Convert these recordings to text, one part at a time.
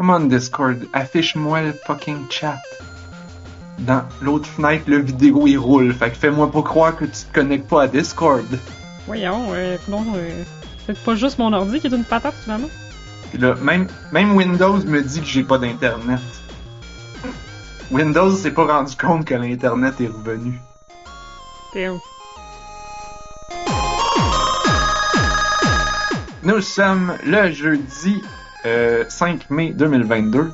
Come on, Discord, affiche-moi le fucking chat. Dans l'autre fenêtre, le vidéo il roule. Fait que fais-moi pas croire que tu te connectes pas à Discord. Voyons, euh, non, euh, c'est pas juste mon ordi qui est une patate finalement. Puis là, même, même Windows me dit que j'ai pas d'internet. Windows s'est pas rendu compte que l'internet est revenu. Damn. Nous sommes le jeudi euh, 5 mai 2022.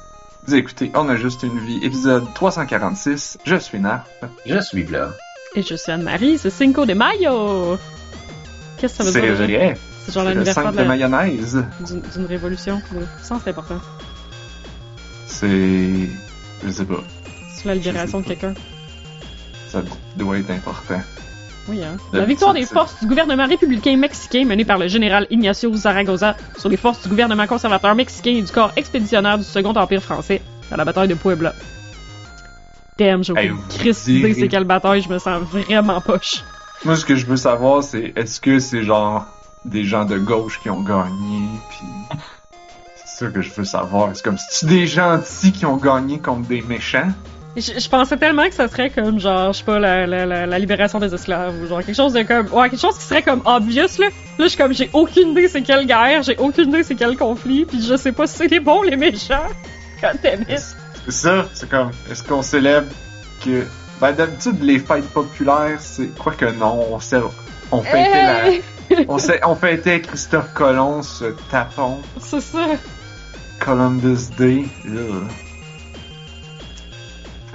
Vous écoutez On a juste une vie, épisode 346. Je suis Narp. Je suis là. Et je suis Anne-Marie, c'est Cinco de Mayo! Qu'est-ce que ça veut C'est dire? déjà? vrai. C'est genre C'est l'anniversaire 5 de de la- mayonnaise. d'une révolution. Le sens c'est important. C'est... Je sais pas. C'est la libération de quelqu'un. Ça doit être important. Oui, hein. La victoire des forces du gouvernement républicain mexicain mené par le général Ignacio Zaragoza sur les forces du gouvernement conservateur mexicain et du corps expéditionnaire du Second Empire français à la bataille de Puebla. Damn, j'ai Hey, aucune direz- c'est quelle bataille, je me sens vraiment poche. Moi, ce que je veux savoir, c'est est-ce que c'est genre des gens de gauche qui ont gagné, puis c'est ça que je veux savoir. C'est comme si des gentils qui ont gagné contre des méchants? Je, je pensais tellement que ça serait comme genre, je sais pas, la, la, la, la libération des esclaves ou genre quelque chose de comme, ouais, quelque chose qui serait comme obvious là. Là, je suis comme, j'ai aucune idée c'est quelle guerre, j'ai aucune idée c'est quel conflit, puis je sais pas si c'est les bons ou les méchants. Quand C'est ça, c'est comme est-ce qu'on célèbre que ben d'habitude les fêtes populaires, c'est quoi que non, on célèbre- on fêtait la on, sait- on fêtait Christophe Colomb ce tapon C'est ça. Columbus Day. là.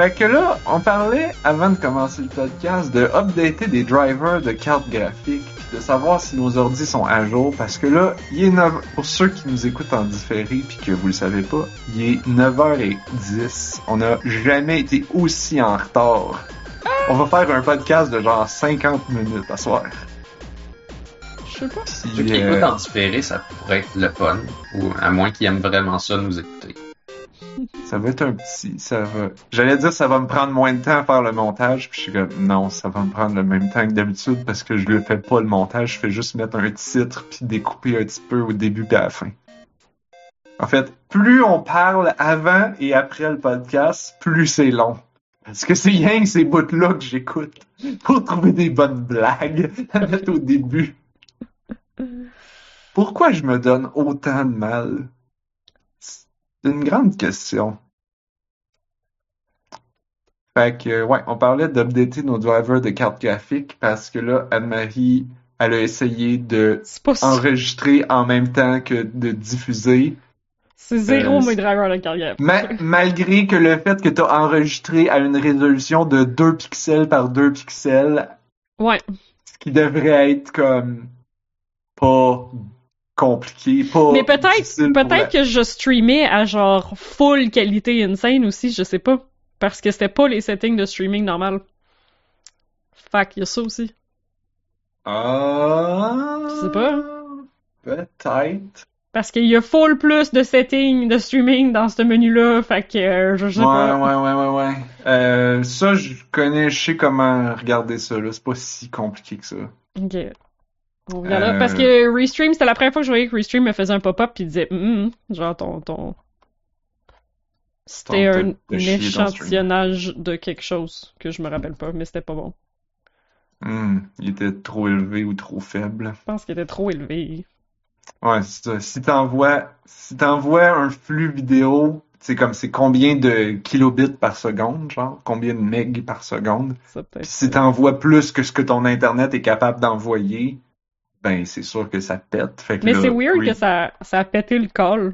Fait que là, on parlait avant de commencer le podcast de updater des drivers de cartes graphiques de savoir si nos ordis sont à jour parce que là, il est 9 pour ceux qui nous écoutent en différé puis que vous le savez pas, il est 9h10. On n'a jamais été aussi en retard. On va faire un podcast de genre 50 minutes à soir. Je sais pas. Puis, Ceux qui euh, écoutent en différé, ça pourrait être le fun. Ou à moins qu'ils aiment vraiment ça, nous écouter. Ça va être un petit, ça va. J'allais dire ça va me prendre moins de temps à faire le montage, puis je suis comme non, ça va me prendre le même temps que d'habitude parce que je ne fais pas le montage, je fais juste mettre un titre puis découper un petit peu au début et à la fin. En fait, plus on parle avant et après le podcast, plus c'est long. Parce que c'est rien que ces bouts-là que j'écoute pour trouver des bonnes blagues à mettre au début. Pourquoi je me donne autant de mal? C'est une grande question. Fait que, ouais, on parlait d'updater nos drivers de cartes graphiques parce que là, Anne-Marie, elle a essayé de enregistrer en même temps que de diffuser. C'est zéro Euh, mes drivers de carrière. Ma- malgré que le fait que tu as enregistré à une résolution de 2 pixels par 2 pixels, Ouais. ce qui devrait être comme pas compliqué, pas Mais peut-être, la- peut-être que je streamais à genre full qualité insane aussi, je sais pas. Parce que c'était pas les settings de streaming normal. Fait qu'il y a ça aussi. Ah. Je sais pas. Peut-être. Parce qu'il y a full plus de settings de streaming dans ce menu-là, fait que euh, je sais Ouais, pas. ouais, ouais, ouais, ouais. Euh, ça, je connais, je sais comment regarder ça, là. C'est pas si compliqué que ça. Ok. On. Euh. Parce que Restream, c'était la première fois que je voyais que Restream me faisait un pop-up pis disait hum, genre ton ton. C'était un, échantillonnage de quelque chose que je me rappelle pas, mais c'était pas bon. Hmm, il était trop élevé ou trop faible. Je pense qu'il était trop élevé. Ouais, c'est ça. Si t'envoies, si t'envoies un flux vidéo, c'est comme, c'est combien de kilobits par seconde, genre? Combien de meg par seconde? Ça peut Puis si t'envoies plus que ce que ton internet est capable d'envoyer, ben, c'est sûr que ça pète. Fait que Mais là, c'est weird oui. que ça, ça a pété le call.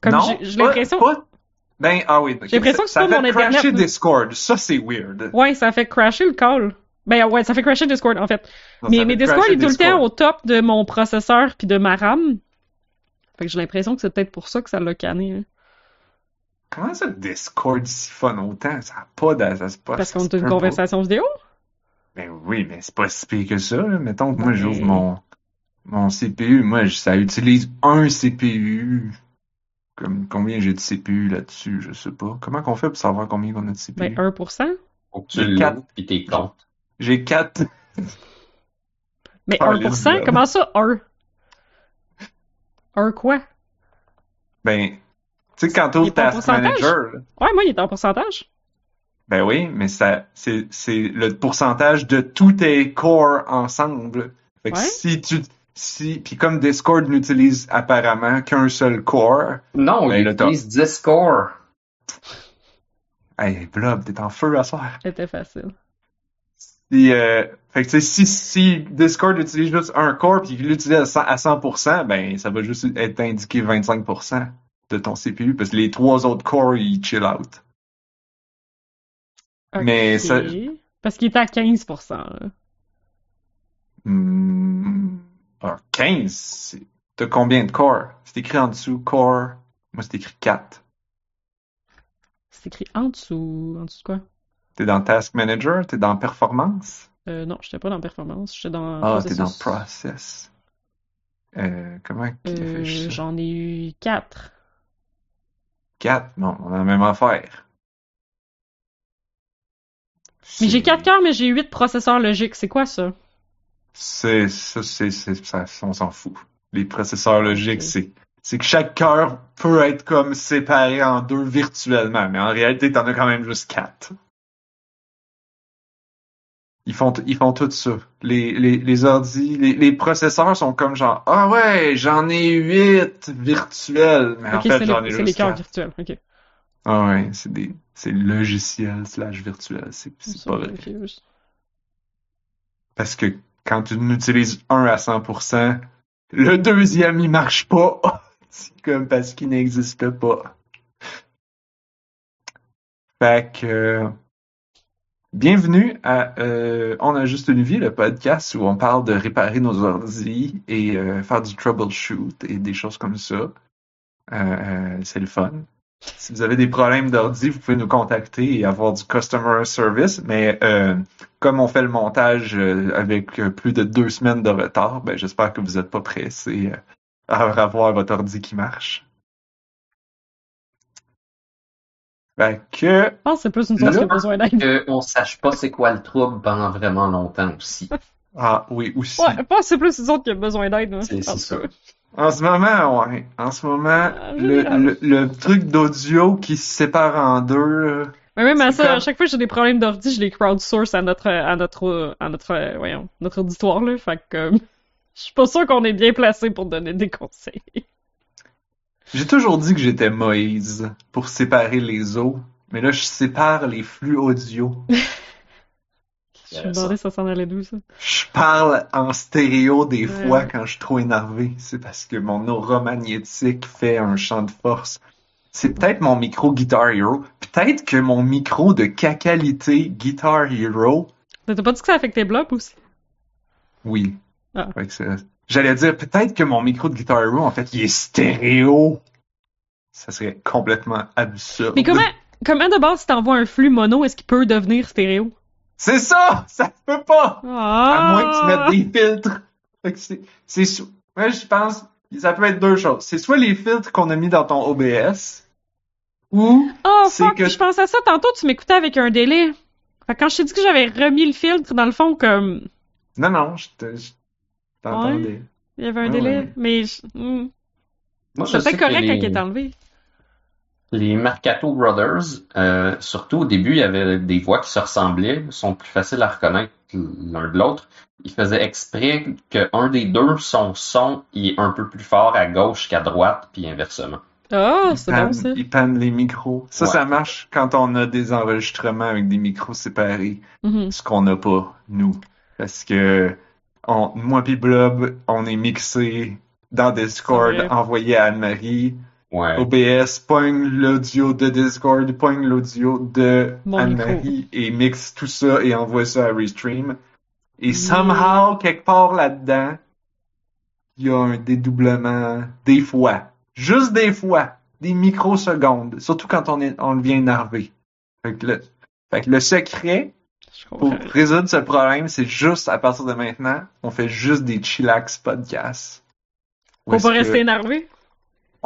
Comme non, j'ai j'ai pas- l'impression. pas- Ben, ah oui. J'ai l'impression que c'est ça pas fait mon Internet, crasher là. Discord. Ça, c'est weird. Ouais, ça a fait crasher le call. Ben ouais, ça fait crasher Discord en fait. Mais Discord est tout le temps au top de mon processeur puis de ma RAM. Fait que j'ai l'impression que c'est peut-être pour ça que ça l'a canné. hein. Comment ça, Discord siphonne autant? Ça n'a pas de... ça Parce qu'on a une conversation vidéo? Ben oui, mais c'est pas si pire que ça, là. Mettons que moi, j'ouvre mon, mon CPU. Moi, ça utilise un CPU. Comme, combien j'ai de CPU là-dessus? Je sais pas. Comment qu'on fait pour savoir combien on a de CPU? Ben 1%. Faut que tu l'ouvres pis t'es comptes. J'ai 4. Mais Ah, 1%? les Comment ça, 1? 1 quoi? Ben, tu sais, quand t'ouvres Task pourcentage? Manager, là, Ouais, moi, il est en pourcentage. Ben oui, mais ça, c'est, c'est le pourcentage de tous tes cores ensemble. Fait que Ouais. si tu, si, puis comme Discord n'utilise apparemment qu'un seul core, Non, Ben, il utilise Discord. hey, Blob, t'es en feu à soir. C'était facile. Si, euh, fait que tu sais, si, si Discord utilise juste un core puis qu'il l'utilise à 100%, à 100%, ben, ça va juste être indiqué 25% de ton CPU parce que les trois autres cores, ils chill out. Mais ça- Parce qu'il était à 15%. là. Hmm, alors, 15, c'est- t'as combien de cores? C'est écrit en dessous, core. Moi, c'est écrit 4. C'est écrit en dessous. En dessous de quoi? T'es dans Task Manager? T'es dans Performance? Euh, non, j'étais pas dans performance, j'étais dans Ah, t'es dans. Process. Euh, comment Euh, j'en ai eu 4. 4? Non, on a la même affaire. Mais j'ai C'est- 4 cœurs, mais j'ai 8 processeurs logiques. C'est quoi ça? C'est, ça, c'est, ça, on s'en fout. Les processeurs logiques, c'est, c'est que chaque cœur peut être comme séparé en deux virtuellement, mais en réalité, t'en as quand même juste quatre. Ils font, ils font tout ça. Les, les, les ordi, les, les processeurs sont comme genre, ah ouais, j'en ai huit virtuels, mais en fait, c'est j'en ai c'est les juste cœurs virtuels. Ok. Ah ouais, c'est des, c'est logiciel slash virtuel, c'est, pas vrai. Parce que quand tu n'utilises un à 100%, le deuxième, il marche pas. C'est comme parce qu'il n'existe pas. Fait que, euh, bienvenue à euh, On a juste une vie, le podcast où on parle de réparer nos ordis et euh, faire du troubleshoot et des choses comme ça. Euh, euh, c'est le fun. Si vous avez des problèmes d'ordi, vous pouvez nous contacter et avoir du customer service, mais euh, comme on fait le montage euh, avec euh, plus de deux semaines de retard, ben j'espère que vous n'êtes pas pressés euh, à avoir votre ordi qui marche. Que, Je pense que c'est plus une chose Là, qui a besoin d'aide. Qu'on sache pas c'est quoi le trouble pendant vraiment longtemps aussi. ah oui, aussi. Ouais, je pense que c'est plus une autre qui a besoin d'aide. moi. C'est- ça. En ce moment, ouais. En ce moment, En le, le, le truc d'audio qui se sépare en deux, Mais même à ça, comme- à chaque fois que j'ai des problèmes d'ordi, je les crowdsource à notre, à notre, à notre, euh, voyons, notre auditoire, là. Fait que, euh, je suis pas sûre qu'on est bien placé pour donner des conseils. J'ai toujours dit que j'étais Moïse pour séparer les eaux, mais là, je sépare les flux audio. Je me demandais ça s'en allait d'où, ça? Je parle en stéréo des Ouais. fois quand je suis trop énervé. C'est parce que mon aura magnétique fait un champ de force. C'est peut-être mon micro Guitar Hero. Peut-être que mon micro de qualité Guitar Hero, Mais T'as pas dit que ça affectait Blob aussi? oui. Ah. J'allais dire peut-être que mon micro de Guitar Hero, en fait, il est stéréo. Ça serait complètement absurde. Mais comment, comment de base, si t'envoies un flux mono, est-ce qu'il peut devenir stéréo? C'est ça! Ça se peut pas! Ah! À moins que tu mettes des filtres. Fait que c'est, moi, je pense, ça peut être deux choses. C'est soit les filtres qu'on a mis dans ton OBS, ou, Oh, c'est fuck, que- je pensais à ça tantôt, tu m'écoutais avec un délai. Fait quand je t'ai dit que j'avais remis le filtre, dans le fond, comme, non, non, je te, je t'entendais. il y avait un Ouais, délai, ouais. mais je- Moi, je c'était sais que correct quand il est enlevé. Les Mercato Brothers, euh, surtout au début, il y avait des voix qui se ressemblaient, sont plus faciles à reconnaître l'un de l'autre. Ils faisaient exprès qu'un des deux, son son est un peu plus fort à gauche qu'à droite, puis inversement. Ah, Ils c'est pannent- bon, ça. Ils pannent les micros. Ça, Ouais. ça marche quand on a des enregistrements avec des micros séparés. Mhm. Ce qu'on n'a pas, nous. Parce que, on, moi pis Blob, on est mixés dans Discord, envoyé à Anne-Marie. Ouais. OBS pogne l'audio de Discord, pogne l'audio de Anne-Marie et mixe tout ça et envoie ça à Restream. Et somehow, quelque part là-dedans, il y a un dédoublement, des fois, juste des fois, des microsecondes, surtout quand on, est, on devient énervé. Fait que le, fait que le secret pour résoudre ce problème, c'est juste à partir de maintenant, on fait juste des chillax podcasts. Est-ce pas que rester énervé.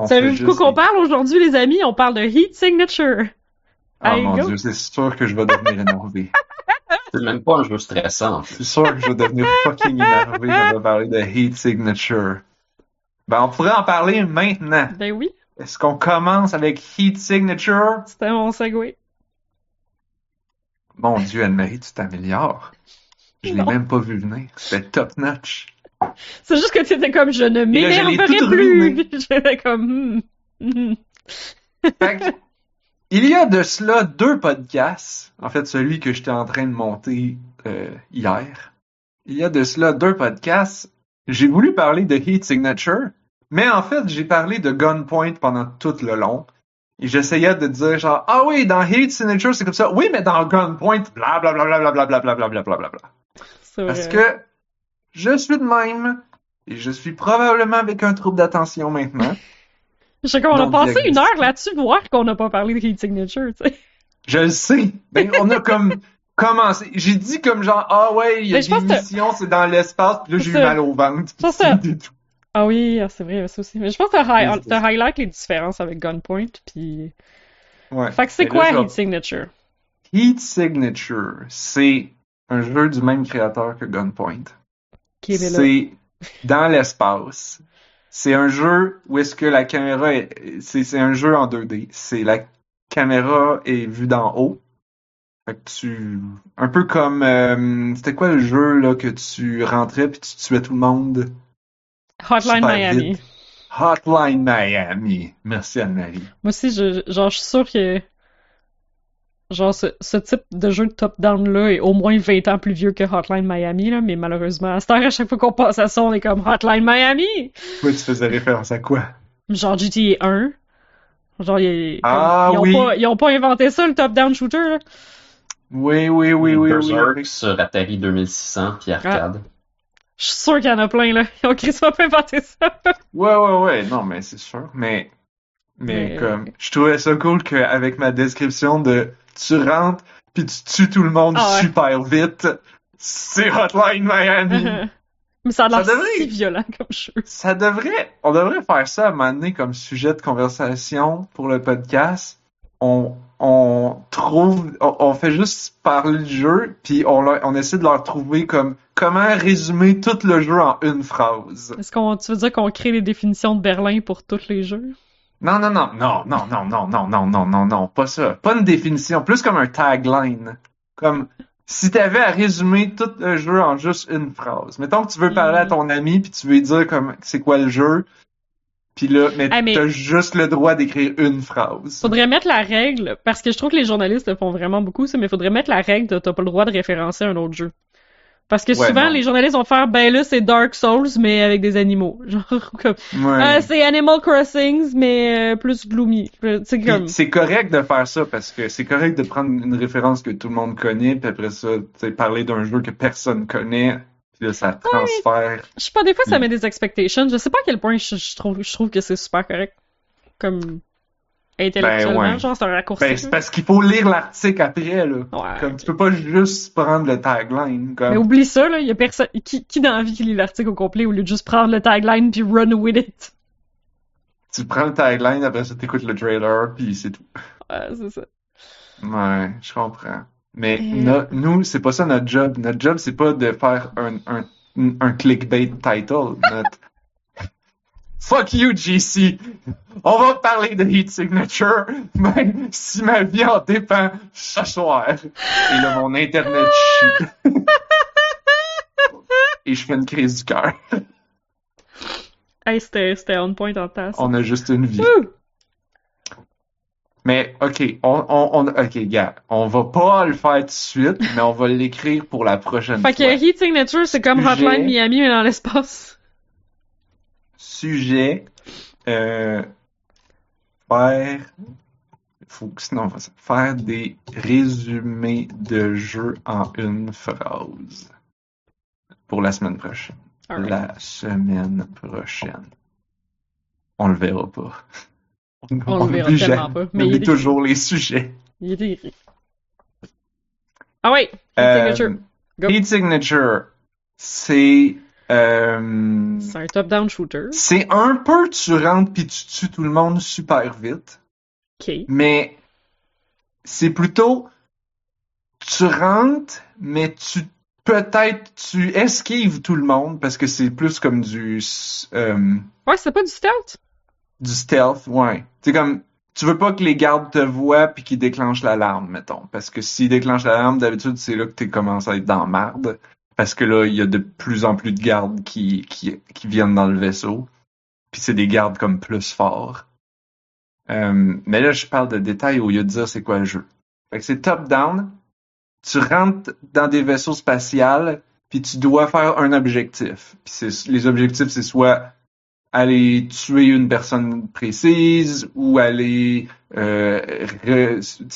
Savez-vous de quoi juste qu'on parle aujourd'hui, les amis? On parle de heat signature. Ah you mon go. dieu, c'est sûr que je vais devenir énervé. C'est même pas un jeu stressant. C'est sûr que je vais devenir fucking énervé quand on va parler de Heat Signature. Ben, on pourrait en parler maintenant. Ben oui. Est-ce qu'on commence avec Heat Signature? C'était mon segway. Mon Dieu, Anne-Marie, tu t'améliores. Je l'ai même pas vu venir. C'était top notch. C'est juste que tu étais comme, je ne m'énerverai plus. J'étais comme, il y a de cela deux podcasts. En fait, celui que j'étais en train de monter hier. Il y a de cela deux podcasts. J'ai voulu parler de Heat Signature, mais en fait, j'ai parlé de Gunpoint pendant tout le long. Et j'essayais de dire genre, ah oui, dans Heat Signature, c'est comme ça. Oui, mais dans Gunpoint, blablabla, blablabla, blablabla, blablabla. Parce que je suis de même. Et je suis probablement avec un trouble d'attention maintenant. Je sais qu'on a passé une heure là-dessus, voir qu'on n'a pas parlé de Heat Signature, tu sais. Je le sais. Ben, on a comme commencé. J'ai dit comme genre, ah ouais, il y a pense des que- missions, c'est dans l'espace, puis là, j'ai eu ça. mal au ventre. Je pense que- C'est tout. Ah oui, ah, c'est vrai, ça aussi. Mais je pense que t'as hi- ça. highlight les différences avec Gunpoint, puis... Ouais. Fait que c'est là, quoi Heat Signature? Heat Signature, c'est un jeu du même créateur que Gunpoint. Qui est là? C'est dans l'espace. C'est un jeu où est-ce que la caméra est, c'est, un jeu en 2D. C'est la caméra est vue d'en haut. Fait que tu, un peu comme, euh, c'était quoi le jeu, là, que tu rentrais puis tu tuais tout le monde? Hotline super Miami. vite. Hotline Miami. Merci Anne-Marie. Moi aussi, je, genre, je suis sûre que... Genre, ce, ce type de jeu de top-down-là est au moins 20 ans plus vieux que Hotline Miami, là, mais malheureusement, à cette heure, à chaque fois qu'on passe à ça, on est comme Hotline Miami! Toi, tu faisais référence à quoi? Genre GTA 1. Genre, ils, Ah, ils ont oui. pas, ils ont pas inventé ça, le top-down shooter, là. Oui, oui, oui, oui, oui. Berserk sur Atari 2600 puis arcade. Je suis sûre qu'il y en a plein, là. Ils ont crissement pas inventé ça. Ouais, ouais, ouais, non, mais c'est sûr. Mais, mais, Mais- comme, je trouvais ça cool qu'avec ma description de tu rentres puis tu tues tout le monde Ah ouais. super vite, c'est Hotline Miami. Mais ça a l'air devrait- si violent comme jeu. ça devrait, on devrait faire ça à un moment donné comme sujet de conversation pour le podcast. On, on trouve, on, on fait juste parler du jeu puis on, leur- on essaie de leur trouver comme comment résumer tout le jeu en une phrase. Est-ce qu'on, tu veux dire qu'on crée les définitions de Berlin pour tous les jeux? Non, non, non, non, non, non, non, non, non, non, non, non, pas ça. Pas une définition, plus comme un tagline. Comme si t'avais à résumer tout le jeu en juste une phrase. Mettons que tu veux parler à ton ami puis tu veux lui dire comme c'est quoi le jeu. Puis là, mais Ah, mais- t'as juste le droit d'écrire une phrase. Faudrait mettre la règle, parce que je trouve que les journalistes le font vraiment beaucoup, ça, mais faudrait mettre la règle de t'as pas le droit de référencer un autre jeu. Parce que Ouais, souvent, non. les journalistes vont faire, ben là, c'est Dark Souls, mais avec des animaux. Genre, comme, Ouais. Ah, c'est Animal Crossing, mais euh, plus gloomy. C'est Puis comme, C'est correct de faire ça parce que c'est correct de prendre une référence que tout le monde connaît puis après ça, tu sais, parler d'un jeu que personne connaît. Puis là, ça transfère. je sais pas, des fois, ça Mm. met des expectations. Je sais pas à quel point je, je trouve, je trouve que c'est super correct. Comme, intellectuellement, Ben ouais. genre, c'est un raccourci. Ben, c'est parce qu'il faut lire l'article après, là. Ouais. Comme tu peux pas juste prendre le tagline. Comme... Mais oublie ça, là, y a personne, qui, qui dans la vie qui lit l'article au complet au lieu de juste prendre le tagline puis run with it? Tu prends le tagline, après ça t'écoutes le trailer, puis c'est tout. Ouais, c'est ça. Ouais, je comprends. Mais Euh. no- nous, c'est pas ça notre job. Notre job, c'est pas de faire un, un, un clickbait title. Notre... Fuck you, GC! On va parler de Heat Signature, même si ma vie en dépend ce soir. Et là, mon internet chie. Et je fais une crise du cœur. Hey, c'était, on point en tasse. On a juste une vie. Ouh! Mais, ok, on, on, on, ok, gars, on va pas le faire tout de suite, mais on va l'écrire pour la prochaine Fait fois. que Heat Signature, c'est comme. Hotline Miami, mais dans l'espace. Sujet, euh, faire, faut que sinon, on va faire des résumés de jeux en une phrase. Pour la semaine prochaine. La semaine prochaine. On le verra pas. On le verra tellement pas, On mais il est toujours les sujets. Il était écrit. Ah ouais! Heat Euh, Signature. Go. Heat Signature, c'est euh, C'est un top-down shooter. c'est un peu tu rentres puis tu tues tout le monde super vite, mais c'est plutôt tu rentres mais tu peut-être tu esquives tout le monde parce que c'est plus comme du euh, Ouais, c'est pas du stealth? Du stealth, ouais. C'est comme, tu veux pas que les gardes te voient puis qu'ils déclenchent l'alarme, mettons. Parce que s'ils déclenchent l'alarme, d'habitude, c'est là que tu commences à être dans marde. Parce que là, il y a de plus en plus de gardes qui, qui, qui viennent dans le vaisseau. Puis c'est des gardes comme plus forts. Euh, mais là, je parle de détails au lieu de dire c'est quoi le jeu. Fait que c'est top-down. Tu rentres dans des vaisseaux spatials, puis tu dois faire un objectif. Puis les objectifs, c'est soit aller tuer une personne précise ou aller euh,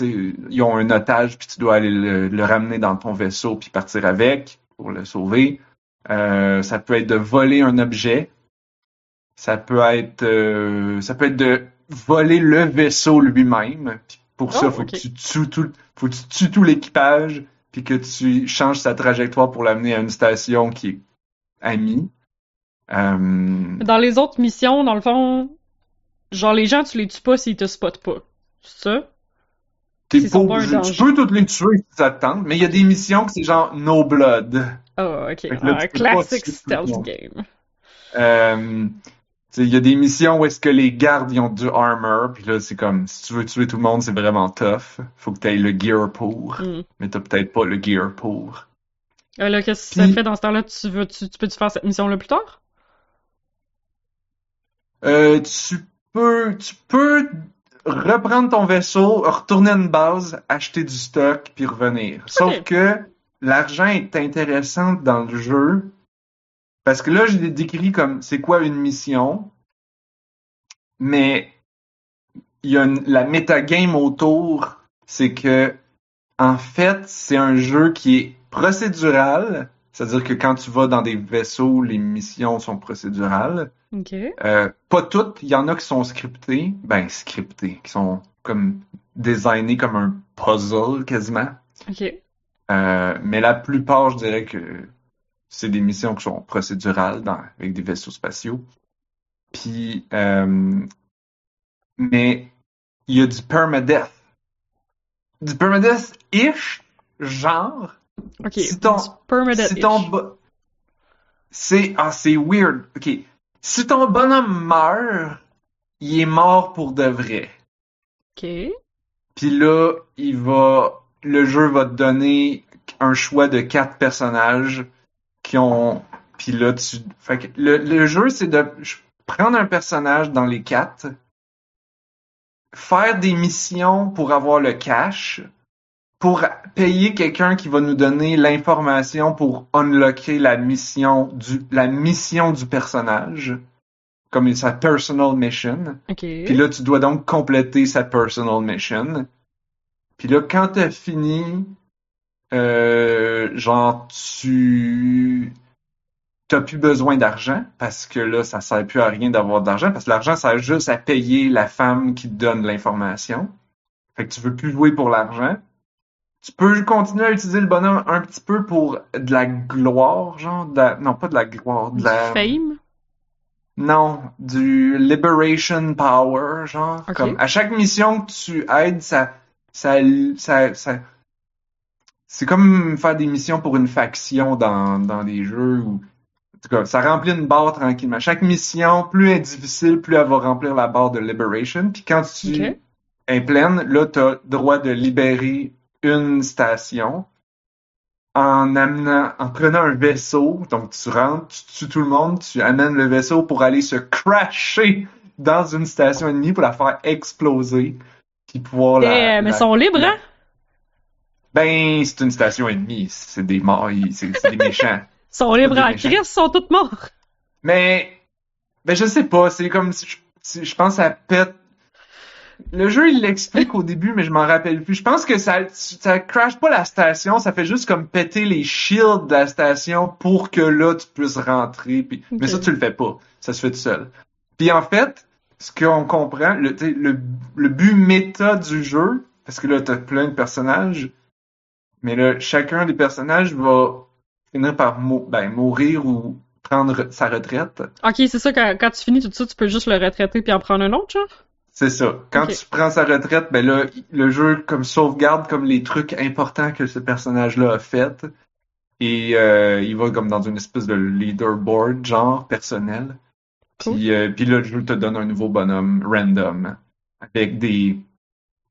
ils ont un otage puis tu dois aller le, le ramener dans ton vaisseau puis partir avec pour le sauver. Euh, ça peut être de voler un objet. Ça peut être euh, ça peut être de voler le vaisseau lui-même. Pour ça, Oh, faut que tu tues tout faut que tu tues tout l'équipage puis que tu changes sa trajectoire pour l'amener à une station qui est amie. Euh, Dans les autres missions, dans le fond, genre les gens, tu les tues pas s'ils te spotent pas. C'est ça? T'es un tu peux toutes les tuer si ça te tente, mais il y a des missions que c'est genre no blood. Ah, ok. Fait que là, tu peux pas classic tuer tout le stealth game. Euh, tu il y a des missions où est-ce que les gardes ils ont du armor, puis là c'est comme si tu veux tuer tout le monde, c'est vraiment tough. Faut que tu aies le gear pour, Hmm. mais t'as peut-être pas le gear pour. Euh, là, qu'est-ce que ça fait dans ce temps-là? Tu veux, tu, tu peux-tu faire cette mission-là plus tard? Euh, tu peux tu peux reprendre ton vaisseau, retourner à une base, acheter du stock puis revenir. Sauf que l'argent est intéressant dans le jeu parce que là je l'ai décrit comme c'est quoi une mission, mais il y a une- la metagame autour, c'est que en fait c'est un jeu qui est procédural, c'est-à-dire que quand tu vas dans des vaisseaux, les missions sont procédurales. Euh, pas toutes, il y en a qui sont scriptées, ben scriptées, qui sont comme designés comme un puzzle quasiment. Ok. Euh, mais la plupart, je dirais que c'est des missions qui sont procédurales dans, avec des vaisseaux spatiaux. Puis, euh, mais il y a du permadeath. Du permadeath-ish, genre, Ok. Si ton- si ton c'est ah c'est weird. OK. Si ton bonhomme meurt, il est mort pour de vrai. Ok. Puis là, il va le jeu va te donner un choix de quatre personnages qui ont puis là tu fait que le, le jeu c'est de prendre un personnage dans les quatre faire des missions pour avoir le cash pour payer quelqu'un qui va nous donner l'information pour unlocker la mission du la mission du personnage comme sa personal mission Ok. puis là, tu dois donc compléter sa personal mission. Puis là, quand t'as fini, euh, genre, tu t'as plus besoin d'argent parce que là, ça sert plus à rien d'avoir d'argent parce que l'argent sert juste à payer la femme qui te donne l'information. Fait que tu veux plus jouer pour l'argent. Tu peux continuer à utiliser le bonhomme un petit peu pour de la gloire, genre, de la- non, pas de la gloire, de Du la... fame? Non, du liberation power, genre. Comme à chaque mission que tu aides, ça, ça, ça, ça- c'est comme faire des missions pour une faction dans, dans des jeux où, en tout cas, ça remplit une barre tranquillement. Chaque mission, plus elle est difficile, plus elle va remplir la barre de liberation. Puis quand tu Ok. es pleine, là, t'as droit de libérer une station en amenant, en prenant un vaisseau, donc tu rentres, tu tues tout le monde, tu amènes le vaisseau pour aller se crasher dans une station ennemie pour la faire exploser, puis pouvoir la, Eh, mais la- ils sont libres, hein? Ben, c'est une station ennemie, c'est des morts, c'est des méchants. Ils sont libres en ils sont tous morts. Mais, ben je sais pas, c'est comme si je, si- je pense ça pète. Le jeu il l'explique au début, mais je m'en rappelle plus. Je pense que ça ça crash pas la station, ça fait juste comme péter les shields de la station pour que là tu puisses rentrer. Puis, mais ça tu le fais pas, ça se fait tout seul. Puis en fait, ce qu'on comprend, le, le le but méta du jeu, parce que là t'as plein de personnages, mais là chacun des personnages va finir par mou- ben, mourir ou prendre sa retraite. Ok, c'est ça, quand, quand tu finis tout ça, tu peux juste le retraiter puis en prendre un autre, genre? C'est ça. Quand tu prends sa retraite, ben là, le jeu comme sauvegarde comme les trucs importants que ce personnage-là a fait. Et euh, il va comme dans une espèce de leaderboard, genre, personnel. Cool. Puis, euh, puis là, le jeu te donne un nouveau bonhomme random avec des,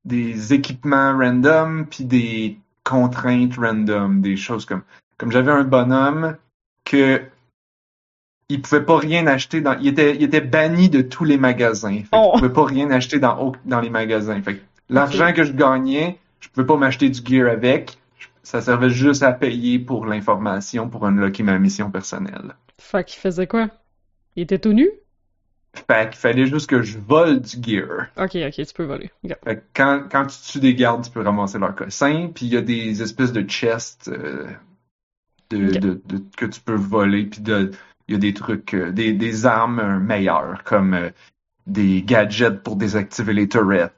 des équipements random puis des contraintes random, des choses comme comme j'avais un bonhomme que il pouvait pas rien acheter dans il était il était banni de tous les magasins. Fait Oh. Il pouvait pas rien acheter dans les magasins. Fait l'argent que je gagnais, je pouvais pas m'acheter du gear avec. Ça servait juste à payer pour l'information pour unlocker ma mission personnelle. Fait qu'il faisait quoi? Il était tout nu? Fait qu'il fallait juste que je vole du gear. Ok, ok, tu peux voler. Fait que quand, quand tu tues des gardes, tu peux ramasser leur cossin, puis il y a des espèces de chests euh, de- de- que tu peux voler, puis de- il y a des trucs, euh, des, des armes euh, meilleures, comme euh, des gadgets pour désactiver les turrets,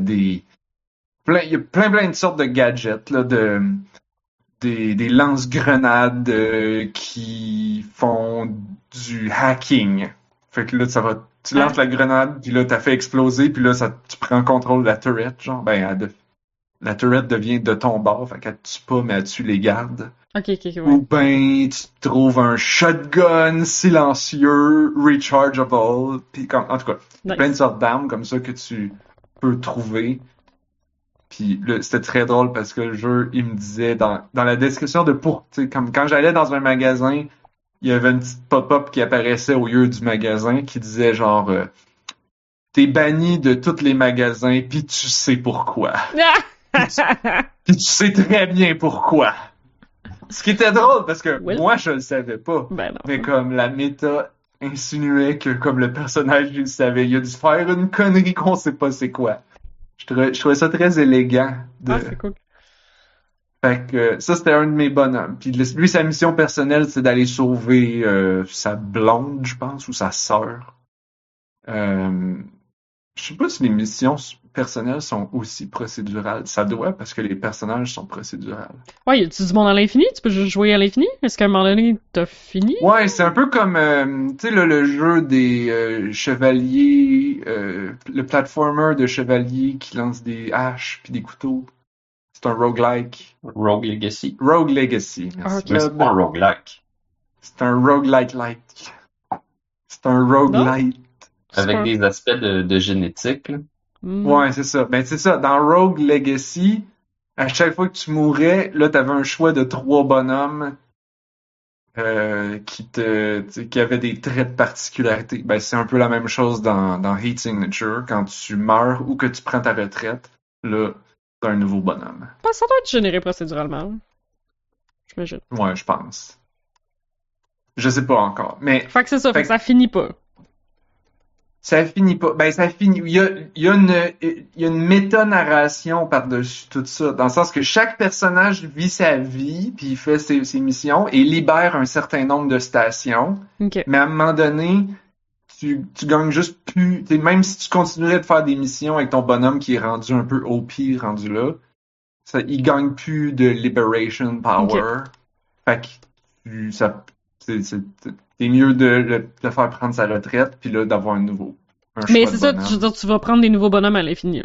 des plein, il y a plein plein de sortes de gadgets là, de des, des lance-grenades qui font du hacking. Fait que là, ça va, tu lances la grenade, puis là, t'as fait exploser, puis là, ça, tu prends contrôle de la turret, genre. Ben, de- la turret devient de ton bord, fait qu'elle tue pas, mais elle tue les gardes. Ok, ok, ouais. Ou ben, tu trouves un shotgun silencieux, rechargeable, puis comme, en tout cas, Nice. plein de sortes d'armes comme ça que tu peux trouver. Puis c'était très drôle parce que le jeu, il me disait dans, dans la description de pour, tu sais, comme quand j'allais dans un magasin, il y avait une petite pop-up qui apparaissait au lieu du magasin qui disait genre euh, t'es banni de tous les magasins puis tu sais pourquoi. Puis tu sais très bien pourquoi. Ce qui était drôle parce que moi je le savais pas. ben non. Mais comme la méta insinuait que comme le personnage il savait, il a dû faire une connerie qu'on sait pas c'est quoi. Je trouvais, je trouvais ça très élégant. De... Ah, c'est cool. Fait que ça c'était un de mes bonhommes. Puis lui sa mission personnelle c'est d'aller sauver euh, sa blonde, je pense, ou sa sœur. Euh, je sais pas si les missions personnelles sont aussi procédurales. Ça doit parce que les personnages sont procédurales. Ouais, y a-tu du monde à l'infini? Tu peux juste jouer à l'infini? Est-ce qu'à un moment donné, t'as fini? Ouais, c'est un peu comme, euh, tu sais, le, le jeu des euh, chevaliers, euh, le platformer de chevaliers qui lance des haches puis des couteaux. C'est un roguelike. Rogue Legacy. Rogue Legacy. Ah, Merci. ok. Mais c'est pas un roguelike. C'est un roguelike like. C'est un roguelite. Avec des aspects de, de génétique. là. Hmm. Ouais, c'est ça. Ben, c'est ça. Dans Rogue Legacy, à chaque fois que tu mourais, là, t'avais un choix de trois bonhommes euh, qui te, qui avaient des traits de particularité. Ben, c'est un peu la même chose dans, dans Heat Signature. Quand tu meurs ou que tu prends ta retraite, là, t'as un nouveau bonhomme. Ouais, ça doit être généré procéduralement. J'imagine. Ouais, je pense. Je sais pas encore. Mais Fait que c'est ça, fait Fait que ça finit pas. Ça finit pas. Ben, ça finit. Il y a, il y a une, il y a une méta-narration par-dessus tout ça. Dans le sens que chaque personnage vit sa vie, puis il fait ses, ses missions et libère un certain nombre de stations. Ok. Mais à un moment donné, tu, tu gagnes juste plus. Même si tu continuerais de faire des missions avec ton bonhomme qui est rendu un peu OP, rendu là, ça, il gagne plus de liberation power. Fait que tu, ça, c'est, mieux de le, de faire prendre sa retraite, puis là, d'avoir un nouveau. un Mais c'est ça, bonhomme. je veux dire, tu vas prendre des nouveaux bonhommes à l'infini.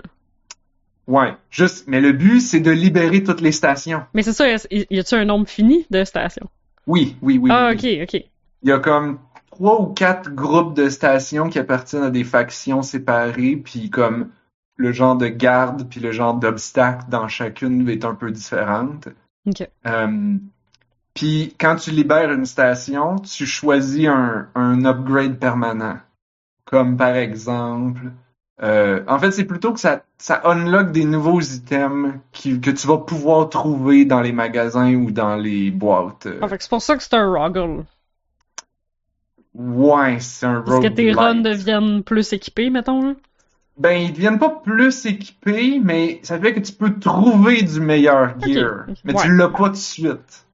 Ouais, juste, mais le but, c'est de libérer toutes les stations. Mais c'est ça, y a-tu un nombre fini de stations? Oui, oui, oui. ah, oui. ok, ok. Il y a comme trois ou quatre groupes de stations qui appartiennent à des factions séparées, puis comme le genre de garde puis le genre d'obstacle dans chacune est un peu différente. Ok. Euh, puis quand tu libères une station, tu choisis un, un upgrade permanent. Comme par exemple, euh, en fait c'est plutôt que ça, ça unlock des nouveaux items qui, que tu vas pouvoir trouver dans les magasins ou dans les boîtes. Ah, c'est pour ça que c'est un Roggle. Ouais, c'est un Parce que tes runs deviennent plus équipés, mettons, là? Ben, ils deviennent pas plus équipés, mais ça fait que tu peux trouver du meilleur gear. Mais Ouais. tu l'as pas tout de suite.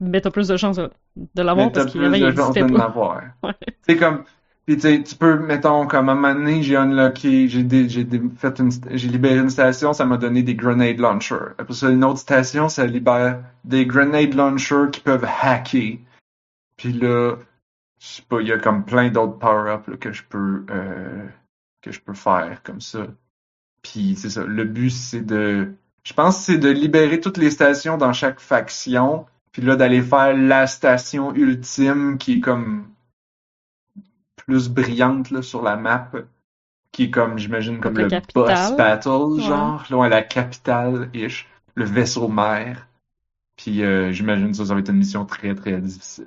Mais t'as plus de chances de, de l'avoir parce qu'il plus avait, il de chances de l'avoir. Ouais. C'est comme, pis tu tu peux, mettons, comme à un moment donné, j'ai unlocké, j'ai j'ai fait une, j'ai libéré une station, ça m'a donné des grenade launchers. Après ça, une autre station, ça libère des grenade launchers qui peuvent hacker. Puis là, je sais pas, il y a comme plein d'autres power-ups que je peux, euh, que je peux faire comme ça. Puis c'est ça, le but c'est de, je pense que c'est de libérer toutes les stations dans chaque faction, puis là d'aller faire la station ultime qui est comme plus brillante là, sur la map, qui est comme, j'imagine, comme le capitale. boss battle, genre, là, ouais, la capitale-ish, le vaisseau mère. Puis euh, j'imagine ça, ça va être une mission très très difficile.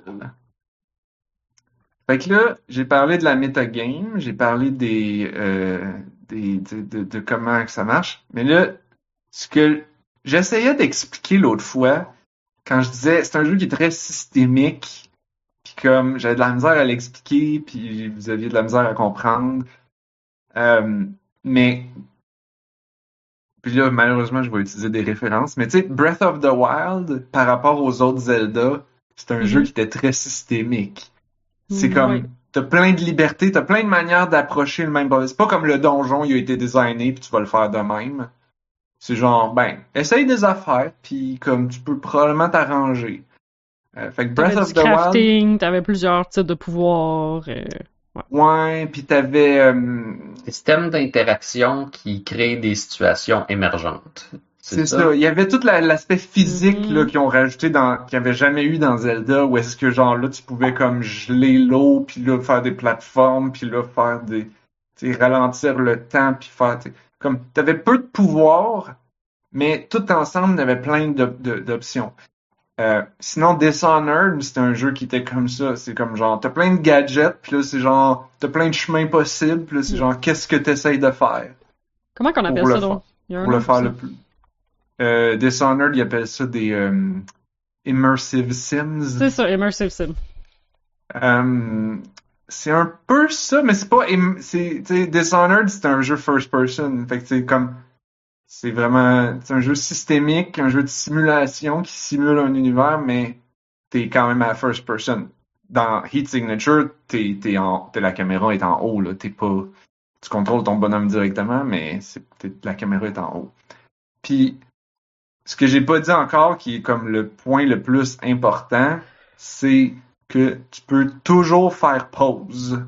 Fait que là, j'ai parlé de la metagame, j'ai parlé des, euh, des de, de- de comment que ça marche, mais là, ce que j'essayais d'expliquer l'autre fois, quand je disais c'est un jeu qui est très systémique, puis comme j'avais de la misère à l'expliquer, puis vous aviez de la misère à comprendre, euh, mais puis là, malheureusement, je vais utiliser des références. Mais tu sais, Breath of the Wild, par rapport aux autres Zelda, c'est un Mhm. jeu qui était très systémique. C'est Mm, comme, t'as plein de liberté, t'as plein de manières d'approcher le même boss. C'est pas comme le donjon, il a été designé, puis tu vas le faire de même. C'est genre, ben, essaye des affaires, puis comme tu peux probablement t'arranger. Euh, fait que Breath of du the Wild, crafting, t'avais plusieurs types de pouvoirs. euh, ouais, puis t'avais... euh, Système d'interaction qui crée des situations émergentes. C'est ça? Il y avait tout la- l'aspect physique Mhm. là qu'ils ont rajouté dans qu'il n'y avait jamais eu dans Zelda où est-ce que genre là tu pouvais comme geler l'eau puis là faire des plateformes puis là faire des tu sais, ralentir le temps puis faire tu sais, comme t'avais peu de pouvoir mais tout ensemble t'avais plein d'options. Euh, sinon Dishonored c'est un jeu qui était comme ça c'est comme genre t'as plein de gadgets puis là c'est genre t'as plein de chemins possibles puis là c'est genre qu'est-ce que t'essayes de faire? Comment qu'on appelle ça donc? Il y a un pour le faire ça. le plus. Euh, Dishonored, ils appellent ça des euh, immersive sims. C'est ça, Immersive Sim. Euh, c'est un peu ça, mais c'est pas. C'est, Dishonored, c'est un jeu first person. Fait que c'est comme. C'est vraiment. C'est un jeu systémique, un jeu de simulation qui simule un univers, mais t'es quand même à first person. Dans Heat Signature, t'es, t'es en, t'es, la caméra est en haut, là. T'es pas. Tu contrôles ton bonhomme directement, mais t'es- la caméra est en haut. Puis, ce que j'ai pas dit encore, qui est comme le point le plus important, c'est que tu peux toujours faire pause.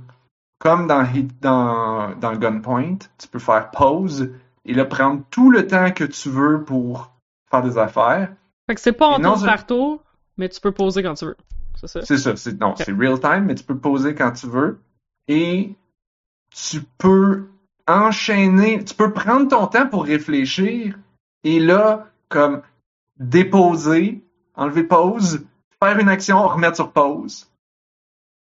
Comme dans, dans, dans Gunpoint, tu peux faire pause et là prendre tout le temps que tu veux pour faire des affaires. Fait que c'est pas en tour c'est- par tour, mais tu peux poser quand tu veux. C'est ça. C'est ça, c'est, non, c'est real time, mais tu peux poser quand tu veux. Et tu peux enchaîner, tu peux prendre ton temps pour réfléchir et là, comme déposer, enlever pause, faire une action, remettre sur pause.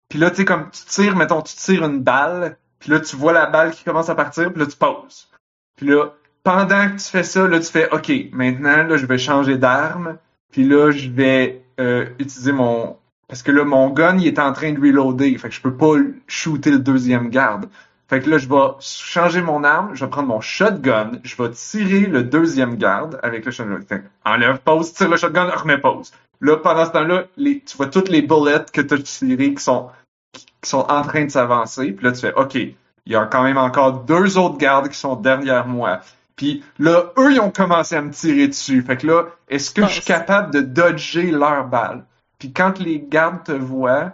Puis là, tu sais, comme tu tires, mettons, tu tires une balle, puis là, tu vois la balle qui commence à partir, puis là, tu poses. Puis là, pendant que tu fais ça, là, tu fais, OK, maintenant, là, je vais changer d'arme, puis là, je vais euh, utiliser mon... Parce que là, mon gun, il est en train de reloader, fait que je peux pas shooter le deuxième garde. Fait que là, je vais changer mon arme, je vais prendre mon shotgun, je vais tirer le deuxième garde avec le shotgun. Enlève pause, tire le shotgun, remets pause. Là, pendant ce temps-là, les, tu vois toutes les bullets que tu as tirées qui sont, qui, qui sont en train de s'avancer. Puis là, tu fais, OK, il y a quand même encore deux autres gardes qui sont derrière moi. Puis là, eux, ils ont commencé à me tirer dessus. Fait que là, est-ce que je suis capable de dodger leurs balles? Puis quand les gardes te voient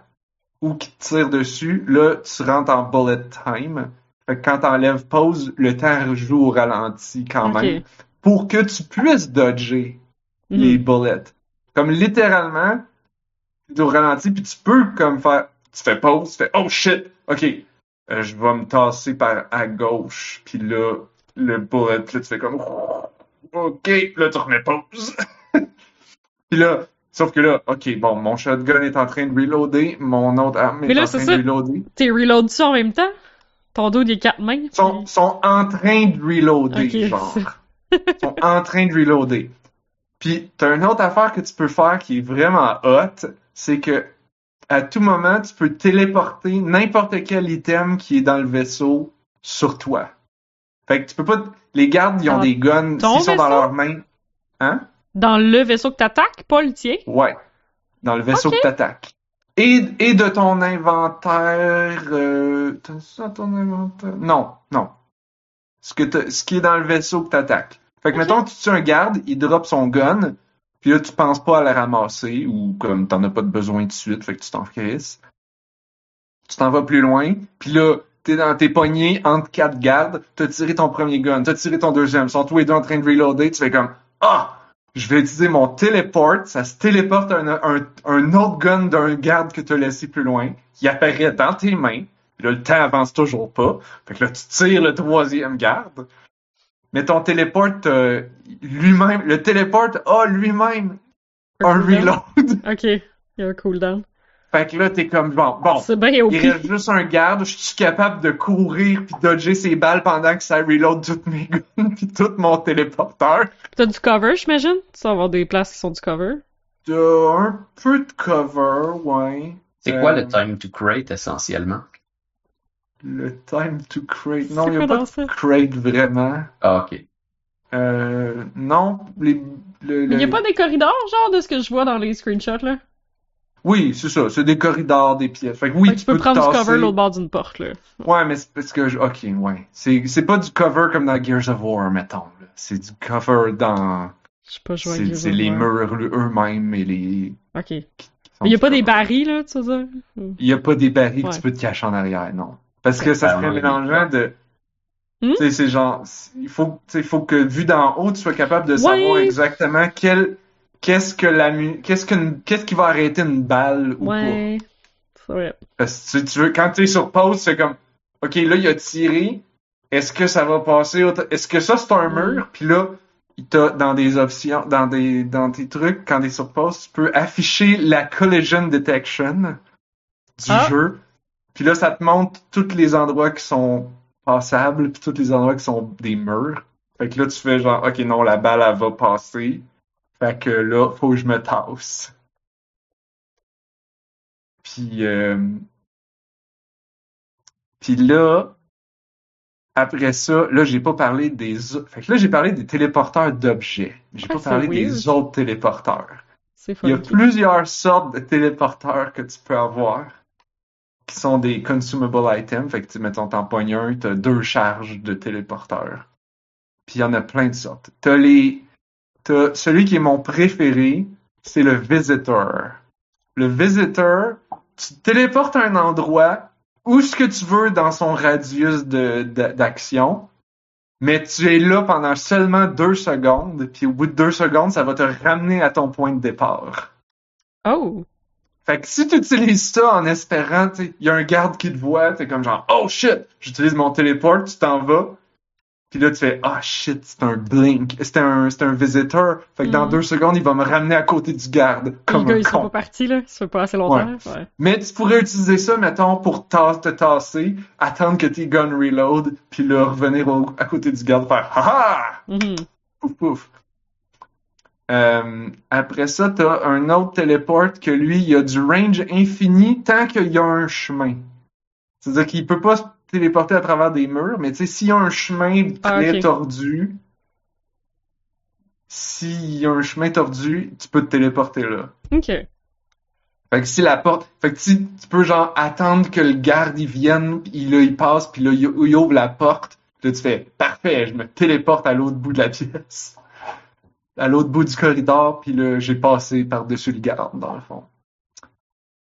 ou qui te tirent dessus, là, tu rentres en bullet time. Fait que quand t'enlèves pause, le temps joue au ralenti quand même. Pour que tu puisses dodger les bullets. Comme littéralement, tu au ralenti, puis tu peux comme faire, tu fais pause, tu fais oh shit, ok, euh, je vais me tasser par à gauche, puis là, le bullet, là, tu fais comme ok, là tu remets pause. puis là, sauf que là, ok, bon, mon shotgun est en train de reloader, mon autre arme est là, en train ça. de reloader. T'es reload dessus en même temps? Ton dos, il est quatre mains. Ils sont, puis- sont en train de reloader, genre. Ils sont en train de reloader. Puis, t'as une autre affaire que tu peux faire qui est vraiment hot, c'est que à tout moment, tu peux téléporter n'importe quel item qui est dans le vaisseau sur toi. Fait que tu peux pas... Les gardes, ils ont Dans des guns, s'ils sont dans leurs mains. Hein? Dans le vaisseau que t'attaques, pas le tien? Ouais. Dans le vaisseau que t'attaques. Et, et de ton inventaire... Euh... T'as ça ton inventaire? Non, non. Ce, que t'as- ce qui est dans le vaisseau que t'attaques. Fait que, mettons, tu tues un garde, il drop son gun, puis là, tu penses pas à le ramasser, ou comme t'en as pas de besoin tout de suite, fait que tu t'en crisses. Tu t'en vas plus loin, puis là, t'es dans tes poignées entre quatre gardes, t'as tiré ton premier gun, t'as tiré ton deuxième, sont tous les deux en train de reloader, tu fais comme Ah! Je vais utiliser mon téléport, ça se téléporte un, un, un autre gun d'un garde que t'as laissé plus loin, qui apparaît dans tes mains, Puis là, le temps avance toujours pas. Fait que là, tu tires le troisième garde. Mais ton téléport, euh, lui-même, le téléport a lui-même un reload. Ok, il y a un cooldown. Fait que là, t'es comme, bon, bon, C'est bien il reste juste un garde, je suis capable de courir puis dodger ses balles pendant que ça reload toutes mes guns puis tout mon téléporteur. T'as du cover, j'imagine? Tu vas avoir des places qui sont du cover. T'as un peu de cover, ouais. C'est Euh, quoi le time to crate essentiellement? Le time to crate. Non, il n'y a pas de ça? crate vraiment. Ah, ok. Euh, non, les, le, Mais y a pas des corridors, genre, de ce que je vois dans les screenshots, là? Oui, c'est ça, c'est des corridors, des pièces. Fait que oui, Fait tu peux prendre du tasser. cover l'autre bord d'une porte, là. Ouais, mais c'est parce que, je- ok, ouais. C'est, c'est pas du cover comme dans Gears of War, mettons. C'est du cover dans, Je sais pas jouer c'est, les murs eux-mêmes et les. Ok. Mais sont y a du pas des barils, là, tu veux dire? Il y a pas des barils que tu peux te cacher en arrière, non. Parce que ça serait ouais. mélangeant de. Hmm? Tu sais, c'est genre, il faut, tu sais, il faut que vu d'en haut, tu sois capable de savoir Ouais. exactement quel, qu'est-ce que la mu, qu'est-ce qu'est-ce qui va arrêter une balle ou pas. Ouais. C'est vrai. Parce que tu, tu veux, quand tu es sur pause, c'est comme, ok, là, il a tiré. Est-ce que ça va passer Est-ce que ça, c'est un Mm. mur? Puis là, il t'a, dans des options, dans des, dans tes trucs, quand t'es sur pause, tu peux afficher la collision detection du Ah. jeu. Puis là, ça te montre tous les endroits qui sont passables, puis tous les endroits qui sont des murs. Fait que là, tu fais genre, ok, non, la balle, elle va passer. Fait que là, faut que je me tasse. Puis, euh, puis là, après ça, là, j'ai pas parlé des autres. Fait que là, j'ai parlé des téléporteurs d'objets. J'ai Ah, pas parlé weird. des autres téléporteurs. C'est Il y a plusieurs sortes de téléporteurs que tu peux avoir qui sont des consumable items. Fait que, mettons, t'en pognes un, t'as deux charges de téléporteurs. Puis il y en a plein de sortes. T'as les, t'as celui qui est mon préféré, c'est le Visitor. Le Visitor, tu te téléportes à un endroit où ce que tu veux dans son radius de, de- d'action, mais tu es là pendant seulement deux secondes, puis au bout de deux secondes, ça va te ramener à ton point de départ. Oh! Fait que si tu utilises ça en espérant, il y a un garde qui te voit, t'es comme genre, oh shit, j'utilise mon téléport, tu t'en vas. Puis là, tu fais, ah shit, c'est un blink, c'est un, un visitor. Fait que dans Mhm. deux secondes, il va me ramener à côté du garde, Les comme gars, un ils sont pas partis, là. Ça fait pas assez longtemps. Ouais. Mais tu pourrais utiliser ça, mettons, pour te tasser, attendre que tes guns reload, puis là, revenir au- à côté du garde, faire, ha ha! Mhm. Pouf pouf. Euh, après ça, t'as un autre téléport que lui, il a du range infini tant qu'il y a un chemin. C'est-à-dire qu'il peut pas se téléporter à travers des murs, mais tu sais, s'il y a un chemin très Ah, ok. tordu, s'il y a un chemin tordu, tu peux te téléporter là. Ok. Fait que si la porte, fait que si tu peux genre attendre que le garde il vienne, puis là il passe, puis là il, il ouvre la porte, là tu fais parfait, je me téléporte à l'autre bout de la pièce, à l'autre bout du corridor, puis là j'ai passé par-dessus le garde dans le fond.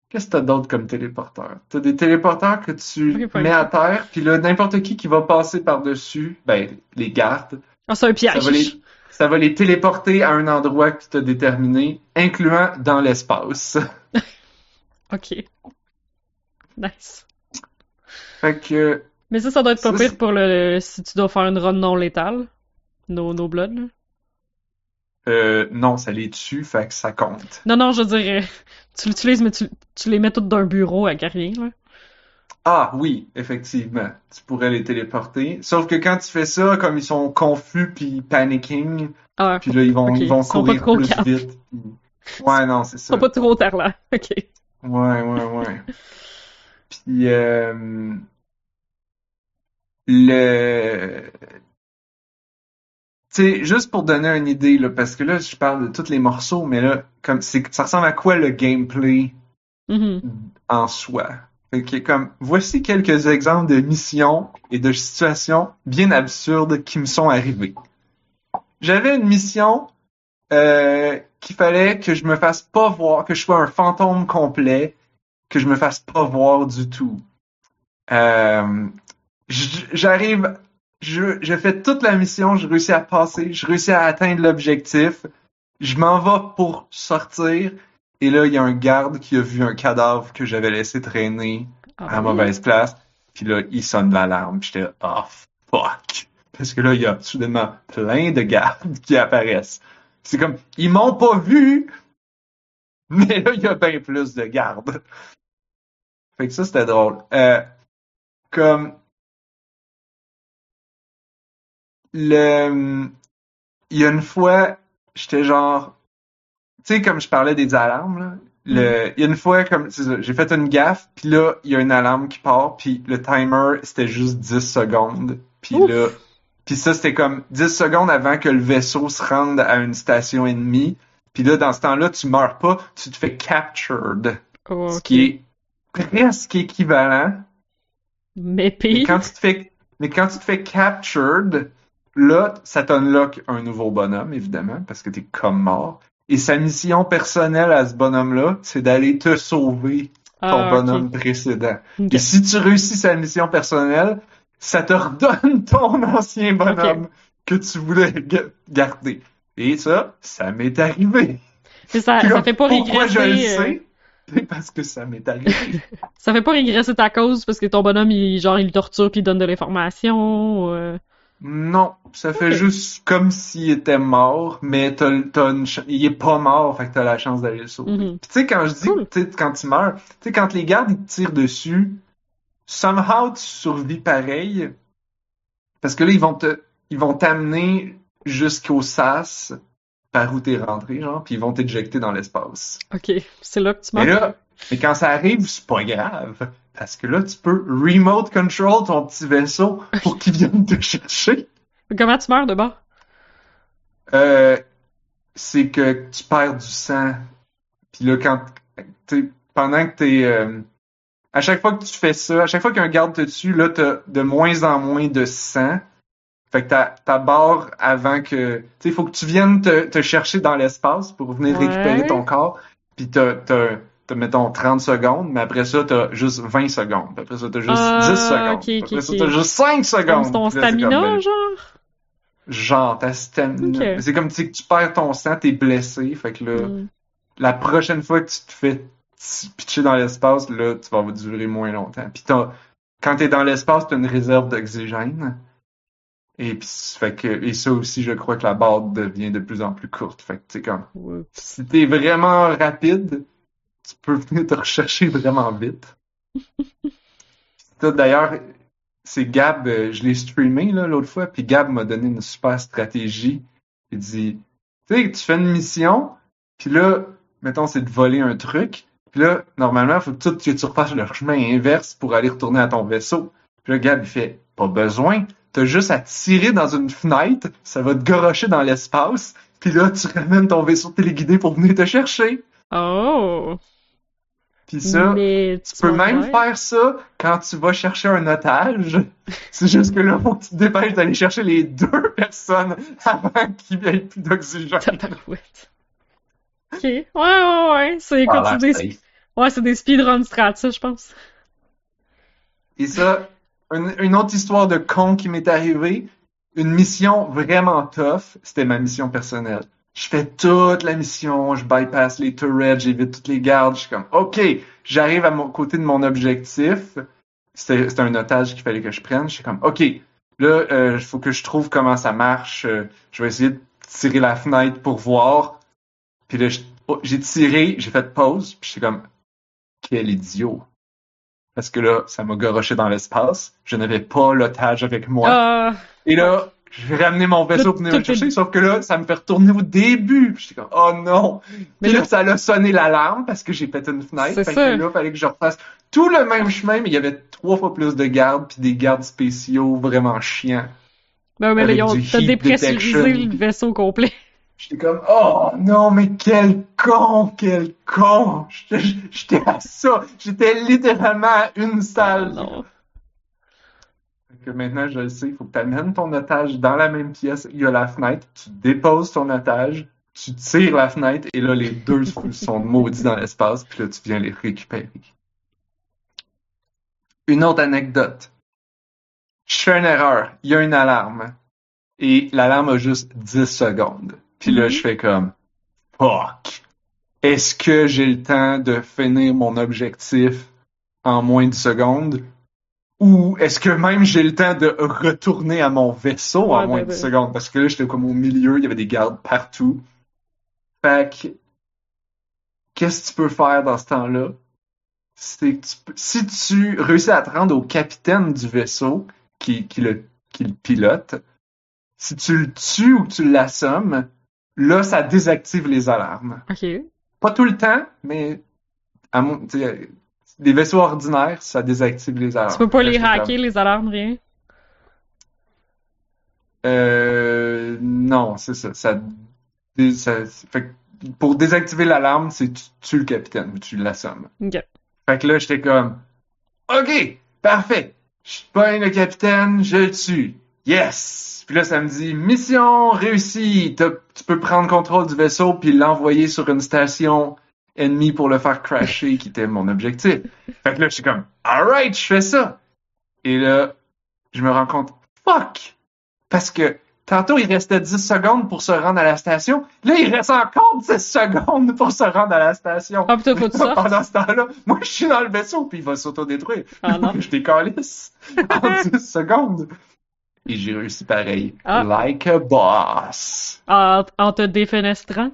Qu'est-ce que t'as d'autre comme téléporteur? T'as des téléporteurs que tu mets à terre, puis là n'importe qui qui va passer par-dessus, ben les gardes, Ah, c'est un ça piège. va les, ça va les téléporter à un endroit que tu as déterminé, incluant dans l'espace. Ok. Nice. Fait que Mais ça, ça doit être pas Ça, pire pour le, si tu dois faire une run non létale. No, no blood, là. Euh, non, ça les tue, fait que ça compte. Non, non, je dirais, tu l'utilises, mais tu, tu les mets toutes d'un bureau à rien, là. Ah oui, effectivement, tu pourrais les téléporter. Sauf que quand tu fais ça, comme ils sont confus puis panicking, Ah, puis là ils vont ils vont ils courir trop plus vite. Ouais, non, c'est ils ça. sont pas trop là. Ok. Ouais, ouais, ouais. Puis euh, le sais, juste pour donner une idée là, parce que là je parle de tous les morceaux, mais là comme c'est ça ressemble à quoi le gameplay Mhm. en soi? Fait que comme voici quelques exemples de missions et de situations bien absurdes qui me sont arrivées. J'avais une mission euh, qu'il fallait que je me fasse pas voir, que je sois un fantôme complet, que je me fasse pas voir du tout. Euh, J'arrive, je, je fais toute la mission, je réussis à passer, je réussis à atteindre l'objectif, je m'en vais pour sortir, et là, il y a un garde qui a vu un cadavre que j'avais laissé traîner Ah, à oui. mauvaise place. Puis là, il sonne l'alarme. J'étais, oh fuck. Parce que là, il y a soudainement plein de gardes qui apparaissent. C'est comme, ils m'ont pas vu, mais là, il y a bien plus de gardes. Fait que ça, c'était drôle. Euh, comme, le, il y a une fois, j'étais genre, tu sais, comme je parlais des alarmes, là, le, il y a une fois, comme, j'ai fait une gaffe, puis là, il y a une alarme qui part, puis le timer, c'était juste 10 secondes. Puis là, puis ça, c'était comme 10 secondes avant que le vaisseau se rende à une station ennemie. Puis là, dans ce temps-là, tu meurs pas, tu te fais captured. Oh, Ce qui est presque équivalent. Mais Mais pire. quand tu te fais, mais quand tu te fais captured, là, ça t'unlock un nouveau bonhomme, évidemment, parce que t'es comme mort. Et sa mission personnelle à ce bonhomme-là, c'est d'aller te sauver ton Ah, bonhomme précédent. Et si tu réussis sa mission personnelle, ça te redonne ton ancien bonhomme que tu voulais ga- garder. Et ça, ça m'est arrivé. Mais ça, ça fait pas Pourquoi je le régresser. euh, sais? C'est parce que ça m'est arrivé. ça fait pas régresser ta cause parce que ton bonhomme, il, genre, il torture puis il donne de l'information. euh. Non, ça fait juste comme s'il était mort, mais t'as, t'as une ch- il est pas mort, fait que t'as la chance d'aller le sauver. Mhm. Puis tu sais, quand je dis, Cool. tu quand il meurt, tu sais, quand les gardes, ils te tirent dessus, somehow, tu survis pareil, parce que là, ils vont te, ils vont t'amener jusqu'au SAS, par où t'es rentré, genre, puis ils vont t'éjecter dans l'espace. Ok, c'est là que tu Mais meurs. là, mais quand ça arrive, c'est pas grave, parce que là, tu peux remote control ton petit vaisseau pour qu'il vienne te chercher. Comment tu meurs de bord? Euh, c'est que tu perds du sang. Puis là, quand t'es, pendant que t'es, euh, à chaque fois que tu fais ça, à chaque fois qu'un garde te tue, là, t'as de moins en moins de sang. Fait que ta, ta barre avant que, tu sais, il faut que tu viennes te, te chercher dans l'espace pour venir Ouais. récupérer ton corps. Puis t'as, t'as, t'as, mettons, 30 secondes, mais après ça, t'as juste 20 secondes. Après ça, t'as juste Ah, 10 secondes. ok, Puis ok, après ça, t'as juste 5 Comme secondes. ton là, c'est comme, stamina, ben, genre? Genre, ta stamina. C'est comme tu tu perds ton sang, t'es blessé. Fait que là, Hmm. la prochaine fois que tu te fais pitcher dans l'espace, là, tu vas durer moins longtemps. Puis t'as, quand t'es dans l'espace, t'as une réserve d'oxygène. Et puis, fait que, et ça aussi, je crois que la barre devient de plus en plus courte. Fait que, tu sais, comme, si t'es vraiment rapide, tu peux venir te rechercher vraiment vite. D'ailleurs, c'est Gab, euh, je l'ai streamé l'autre fois, puis Gab m'a donné une super stratégie. Il dit, tu sais, tu fais une mission, puis là, mettons, c'est de voler un truc, puis là, normalement, il faut que tu, refasses le chemin inverse pour aller retourner à ton vaisseau. Puis là, Gab, il fait, pas besoin, t'as juste à tirer dans une fenêtre, ça va te gorocher dans l'espace, puis là, tu ramènes ton vaisseau téléguidé pour venir te chercher. Oh! Puis ça, Mais tu peux même faire ça quand tu vas chercher un otage. C'est juste que là, faut que tu te dépêches d'aller chercher les deux personnes avant qu'il n'y ait plus d'oxygène. Ok. Ouais, ouais, ouais. C'est dis? safe. Ouais, c'est des speedrun strats, ça, je pense. Et ça, une, une autre histoire de con qui m'est arrivée, une mission vraiment tough, c'était ma mission personnelle. Je fais toute la mission, je bypass les turrets, j'évite toutes les gardes, je suis comme, OK, j'arrive à mon côté de mon objectif. C'était un otage qu'il fallait que je prenne. Je suis comme, OK, là, il faut que je trouve comment ça marche. Euh, je vais essayer de tirer la fenêtre pour voir. Puis là, oh, j'ai tiré, j'ai fait pause, puis je suis comme, quel idiot. Parce que là, ça m'a goroché dans l'espace. Je n'avais pas l'otage avec moi. Ah, Et là, j'ai ramené mon vaisseau pour venir le chercher, sauf que là, ça me fait retourner au début. Puis j'étais comme, oh non! Mais là, ça a sonné l'alarme parce que j'ai pété une fenêtre. C'est Fait ça. que là, fallait que je refasse tout le même chemin, mais il y avait trois fois plus de gardes, puis des gardes spéciaux vraiment chiants. ben, mais là, ils ont dépressurisé le vaisseau complet. J'étais comme, oh non, mais quel con, quel con! J'étais à ça. J'étais littéralement à une salle. Non. Que maintenant, je le sais, il faut que tu amènes ton otage dans la même pièce. Il y a la fenêtre, tu déposes ton otage, tu tires la fenêtre, et là, les deux sont maudits dans l'espace, puis là, tu viens les récupérer. Une autre anecdote. Je fais une erreur. Il y a une alarme. Et l'alarme a juste 10 secondes. Puis là, Mhm. je fais comme, fuck. Est-ce que j'ai le temps de finir mon objectif en moins de secondes? Ou est-ce que même j'ai le temps de retourner à mon vaisseau en moins ben, de 10 ben. secondes? Parce que là, j'étais comme au milieu, il y avait des gardes partout. Fait que, qu'est-ce que tu peux faire dans ce temps-là? C'est que tu peux- si tu réussis à te rendre au capitaine du vaisseau qui, qui, le, qui le pilote, si tu le tues ou que tu l'assommes, là, ça désactive les alarmes. Ok. Pas tout le temps, mais à mon, des vaisseaux ordinaires, ça désactive les alarmes. Tu peux pas les hacker, les alarmes, rien? Euh, non, c'est ça. Ça, fait que pour désactiver l'alarme, c'est tu tues le capitaine ou tu l'assommes. Ok. Fait que là, j'étais comme, OK, parfait. Je pogne le capitaine, je le tue. Yes! Puis là, ça me dit, mission réussie. Tu peux prendre contrôle du vaisseau puis l'envoyer sur une station ennemie pour le faire crasher, qui était mon objectif. Fait que là, je suis comme, alright, je fais ça. Et là, je me rends compte, fuck! Parce que tantôt, il restait 10 secondes pour se rendre à la station. Là, il reste encore 10 secondes pour se rendre à la station. Ah, putain, faut. Pendant ce temps-là, moi, je suis dans le vaisseau, puis il va s'autodétruire. Ah, non. je décalisse en 10 secondes. Et j'ai réussi pareil. Ah. Like a boss. En te défenestrant?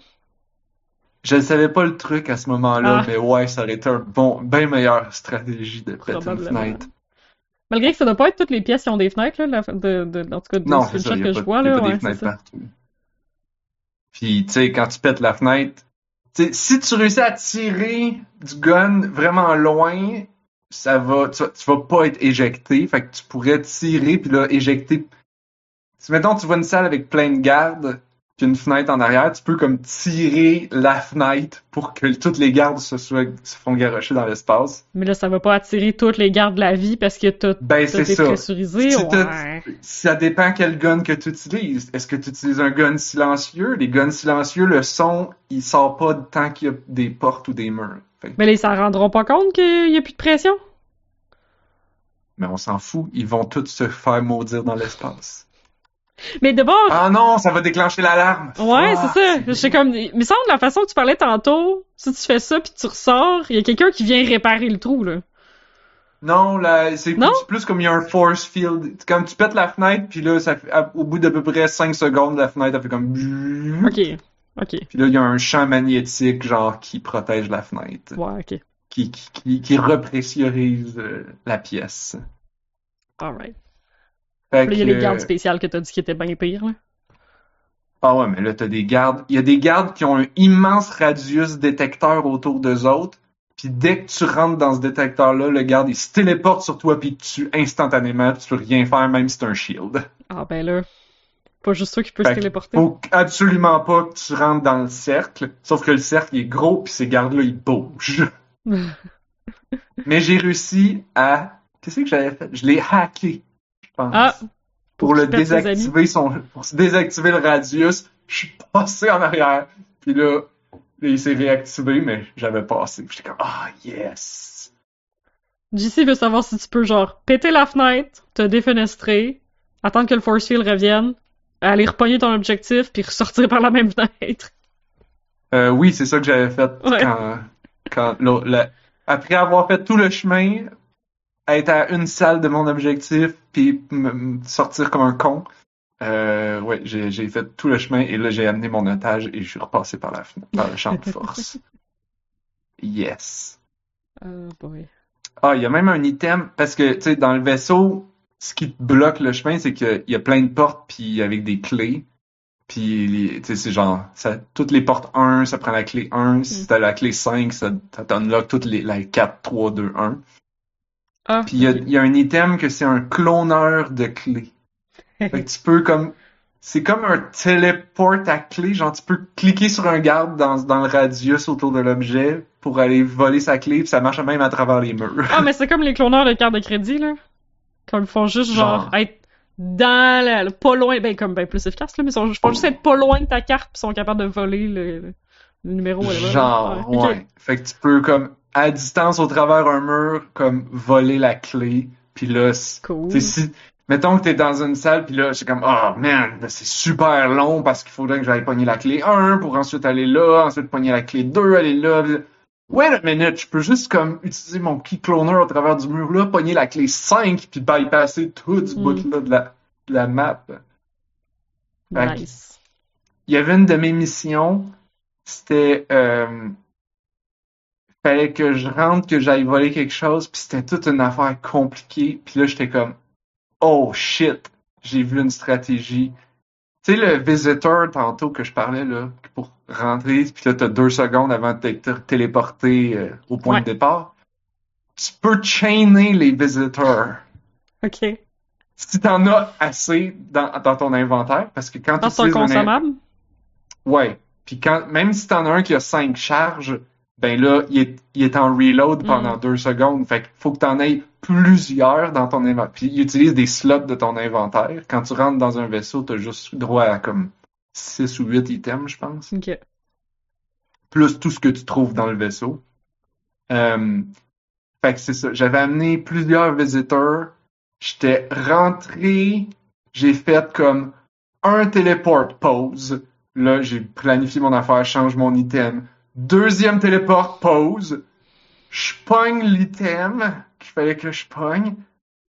Je ne savais pas le truc à ce moment-là, Ah. mais ouais, ça aurait été un bon, bien meilleure stratégie de péter une fenêtre. Malgré que ça doit pas être toutes les pièces qui ont des fenêtres, là, la- de, de, en tout cas, de Non, ce c'est ça, que je vois, y a là, ouais, des fenêtres partout. Puis, tu sais, quand tu pètes la fenêtre, si tu réussis à tirer du gun vraiment loin, ça va, tu, vas- tu vas pas être éjecté. Fait que tu pourrais tirer puis là, éjecter. Si, mettons, tu vois une salle avec plein de gardes, puis une fenêtre en arrière, tu peux comme tirer la fenêtre pour que toutes les gardes se, soient, se font garrocher dans l'espace. Mais là, ça va pas attirer toutes les gardes de la vie parce que t'as Ben, c'est ça. dépressurisé. Si Ouais. Ça dépend quel gun que tu utilises. Est-ce que tu utilises un gun silencieux? Les guns silencieux, le son, il sort pas tant qu'il y a des portes ou des murs. Fait Mais là, ils s'en rendront pas compte qu'il y a plus de pression? mais on s'en fout. Ils vont tous se faire maudire dans l'espace. Mais d'abord, Ah non, ça va déclencher l'alarme. ouais, c'est ça. Je sais comme, mais semble la façon que tu parlais tantôt, si tu fais ça puis tu ressors, il y a quelqu'un qui vient réparer le trou, là. Non, là, c'est plus comme il y a un force field. Comme tu pètes la fenêtre, puis là, ça fait, à- au bout d'à peu près 5 secondes, la fenêtre, elle fait comme... Ok. Ok. Puis là, il y a un champ magnétique, genre, qui protège la fenêtre. Ouais, ok. Qui, qui, qui, qui repressurise euh, la pièce. Alright. Fait là, il y a les gardes spéciales que t'as dit qui étaient bien pires, là. Ah ouais, mais là, t'as des gardes. Il y a des gardes qui ont un immense radius détecteur autour d'eux autres. Puis dès que tu rentres dans ce détecteur-là, le garde, il se téléporte sur toi puis tue instantanément. puis Tu peux rien faire, même si c'est un shield. Ah ben là, pas juste ça qui peut Fait se téléporter. Faut absolument pas que tu rentres dans le cercle. Sauf que le cercle, il est gros puis ces gardes-là, ils bougent. Mais j'ai réussi à... Qu'est-ce que j'avais fait? Je l'ai hacké, pense. Ah, pour le désactiver son, pour se désactiver le radius, je suis passé en arrière. Puis là, il s'est réactivé, mais j'avais passé. J'étais comme, ah, yes! JC veut savoir si tu peux, genre, péter la fenêtre, te défenestrer, attendre que le force field revienne, aller repogner ton objectif, puis ressortir par la même fenêtre. Euh, oui, c'est ça que j'avais fait Ouais. quand, quand, là, la- après avoir fait tout le chemin, être à une salle de mon objectif, puis me- sortir comme un con. Euh, ouais, j'ai, fait tout le chemin et là j'ai amené mon otage et je suis repassé par la par le champ de force. Yes. Oh boy. Ah, il y a même un item, parce que, tu sais, dans le vaisseau, ce qui te bloque le chemin, c'est qu'il y a plein de portes, puis avec des clés. Puis, tu sais, c'est genre, ça, toutes les portes 1, ça prend la clé 1. Si t'as la clé 5, ça, ça t'unlock toutes les, la 4, 3, 2, 1. Ah, Puis, il y a, y a un item que c'est un cloneur de clés. Fait que tu peux comme, c'est comme un téléport à clé, genre tu peux cliquer sur un garde dans, dans le radius autour de l'objet pour aller voler sa clé, puis ça marche même à travers les murs. Ah, mais c'est comme les cloneurs de cartes de crédit, là. Comme ils font juste, genre, Genre. être dans la, pas loin, ben, comme, ben, plus efficace, là, mais ils sont- ils font juste être pas loin de ta carte, pis sont capables de voler le, le numéro. Genre, Ouais. Fait que tu peux, comme, à distance, au travers un mur, comme, voler la clé. Puis là, Cool. si, mettons que t'es dans une salle, puis là, c'est comme, oh man, c'est super long parce qu'il faudrait que j'aille pogner la clé 1 pour ensuite aller là, ensuite pogner la clé 2, aller là. Wait a minute, je peux juste comme utiliser mon key cloner au travers du mur là, pogner la clé 5 puis bypasser tout ce Mm. bout là de la, de la map. Fait Nice. Il y avait une de mes missions, c'était euh, fallait que je rentre, que j'aille voler quelque chose, puis c'était toute une affaire compliquée, puis là j'étais comme oh shit, j'ai vu une stratégie. Tu sais le visitor tantôt que je parlais là pour rentrer, puis là t'as deux secondes avant de te téléporter euh, au point Ouais. de départ. Tu peux chainer les visitors Ok. si t'en as assez dans, dans ton inventaire, parce que quand tu Ah, c'est un consommable? Ouais. Puis quand, même si t'en as un qui a 5 charges, ben là, il est, il est en reload pendant Mm. deux secondes. Fait qu'il faut que t'en aies plusieurs dans ton inventaire. Puis il utilise des slots de ton inventaire. Quand tu rentres dans un vaisseau, t'as juste droit à comme 6 ou 8 items, je pense. Ok. Plus tout ce que tu trouves dans le vaisseau. Euh, fait que c'est ça. J'avais amené plusieurs visiteurs. J'étais rentré. J'ai fait comme un téléport pause. Là, j'ai planifié mon affaire, change mon item. Deuxième téléport pause. Je pogne l'item qu'il fallait que je pogne.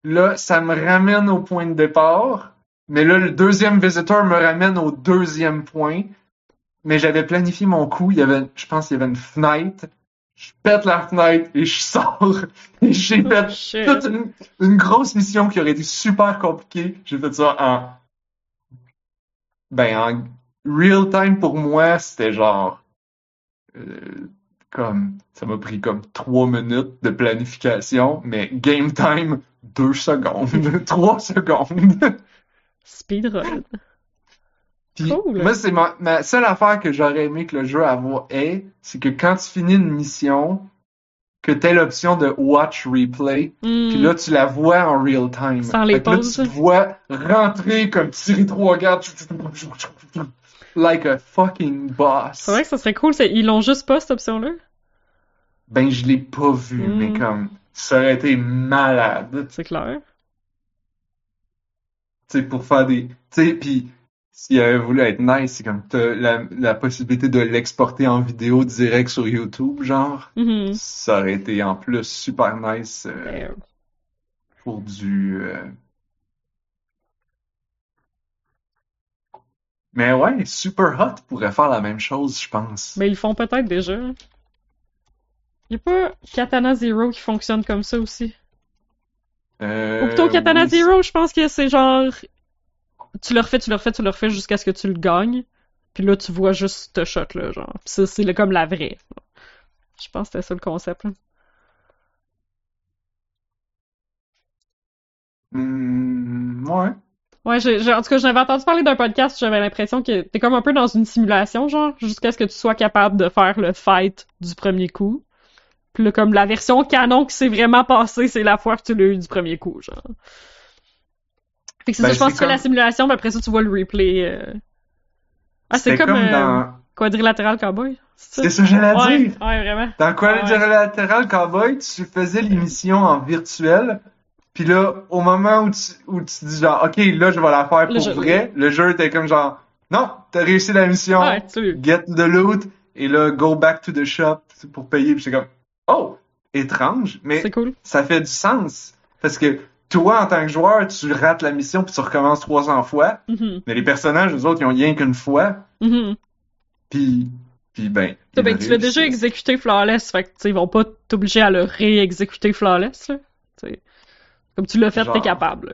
Là, ça me ramène au point de départ. Mais là, le deuxième visiteur me ramène au deuxième point. Mais j'avais planifié mon coup. Il y avait, je pense qu'il y avait une fenêtre. Je pète la fenêtre et je sors. Et j'ai Oh, fait shit. toute une, une grosse mission qui aurait été super compliquée. J'ai fait ça en, ben, en real time pour moi, c'était genre, comme, ça m'a pris comme trois minutes de planification, mais game time, deux secondes, trois secondes. Speedrun. Puis, Cool. moi, c'est ma, ma seule affaire que j'aurais aimé que le jeu ait, c'est que quand tu finis une mission, que t'aies l'option de watch replay, Hmm. puis là, tu la vois en real time. Sans les que là, pauses. tu te vois rentrer comme tirer trois gardes. Like a fucking boss. C'est vrai que ça serait cool. Ils l'ont juste pas, cette option-là? Ben, je l'ai pas vu, Mm. mais comme, ça aurait été malade. C'est clair. Tu sais, pour faire des, tu sais, puis s'il avait voulu être nice, c'est comme, t'as la, la possibilité de l'exporter en vidéo direct sur YouTube, genre. Mhm. Ça aurait été en plus super nice Euh, pour du. euh, Mais ouais, Super Hot pourrait faire la même chose, je pense. Mais ils le font peut-être déjà. Y a pas Katana Zero qui fonctionne comme ça aussi? Euh, Ou plutôt Katana oui, Zero, je pense que c'est genre. Tu le refais, tu le refais, tu le refais jusqu'à ce que tu le gagnes. Puis là, tu vois juste ce shot-là, genre. Puis c'est comme la vraie. Je pense que c'était ça le concept. là. Hmm, ouais. Ouais, en tout cas, j'avais entendu parler d'un podcast, j'avais l'impression que t'es comme un peu dans une simulation, genre, jusqu'à ce que tu sois capable de faire le fight du premier coup. Puis là, comme la version canon qui s'est vraiment passée, c'est la fois que tu l'as eu du premier coup, genre. Fait que c'est Ben, ça, je pense que tu fais la comme- simulation, puis après ça, tu vois le replay. euh. Ah, c'est C'était comme, euh. Quadrilatéral Cowboy, c'est ça? que j'allais Ouais, dire. ouais, vraiment. Dans Quadrilateral Cowboy, tu faisais l'émission en virtuel, puis là, au moment où tu, où tu dis genre, OK, là, je vais la faire Le pour jeu- vrai, le jeu était comme genre, non, t'as réussi la mission, Ouais, get the loot, et là, go back to the shop pour payer, puis c'est comme, oh, étrange, mais cool. ça fait du sens, parce que toi, en tant que joueur, tu rates la mission, puis tu recommences 300 fois, Mhm, mais les personnages, eux autres, ils ont rien qu'une fois, mhm. puis, puis ben... Ben, tu l'as déjà exécuté flawless, fait que, ils vont pas t'obliger à le réexécuter flawless, là. Comme tu l'as fait, Genre. t'es capable.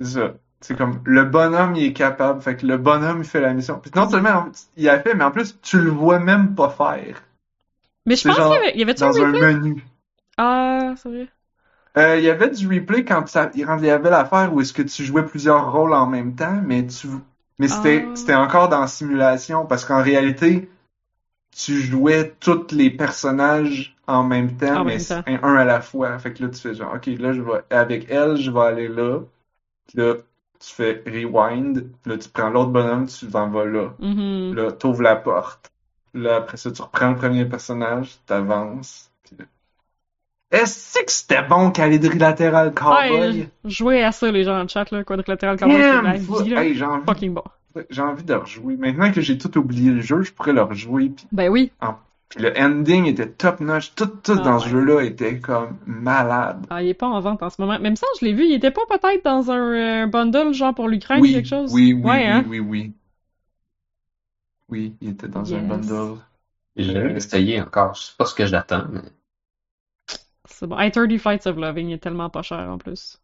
C'est ça. C'est comme le bonhomme, il est capable. Fait que le bonhomme, il fait la mission. Puis non seulement il a fait, mais en plus, tu le vois même pas faire. Mais je pense qu'il y avait, y Dans un replay? menu. Ah, c'est vrai. Euh, il y avait du replay quand ça, il y avait l'affaire où est-ce que tu jouais plusieurs rôles en même temps, mais tu, mais c'était, Ah. c'était encore dans simulation parce qu'en réalité, tu jouais tous les personnages en même temps, En mais même temps. un, à la fois. Fait que là, tu fais genre, ok, là, je vais, avec elle, je vais aller là. Puis là, tu fais rewind. Puis là, tu prends l'autre bonhomme, tu t'en vas là. Mhm. Là, t'ouvres la porte. Là, après ça, tu reprends le premier personnage, t'avances. Puis là... Est-ce que c'était bon Quadrilateral Cowboy? Ouais, jouer à ça, les gens en chat, là, quadrilatéral cowboy, c'est la vie, là. hey, Fucking bon. J'ai envie de rejouer. Maintenant que j'ai tout oublié le jeu, je pourrais le rejouer puis Ben oui. Puis le ending était top notch. Tout, tout Ah dans ce jeu-là était comme malade. Ah, il est pas en vente en ce moment. Même ça, je l'ai vu, il était pas peut-être dans un euh, bundle genre pour l'Ukraine ou quelque chose? oui, oui, Ouais, oui, hein? oui, oui. Oui, il était dans un bundle. J'ai jamais Euh, essayé encore. Je sais pas ce que j'attends, mais C'est bon. Hey, 30 Flights of Loving il est tellement pas cher en plus.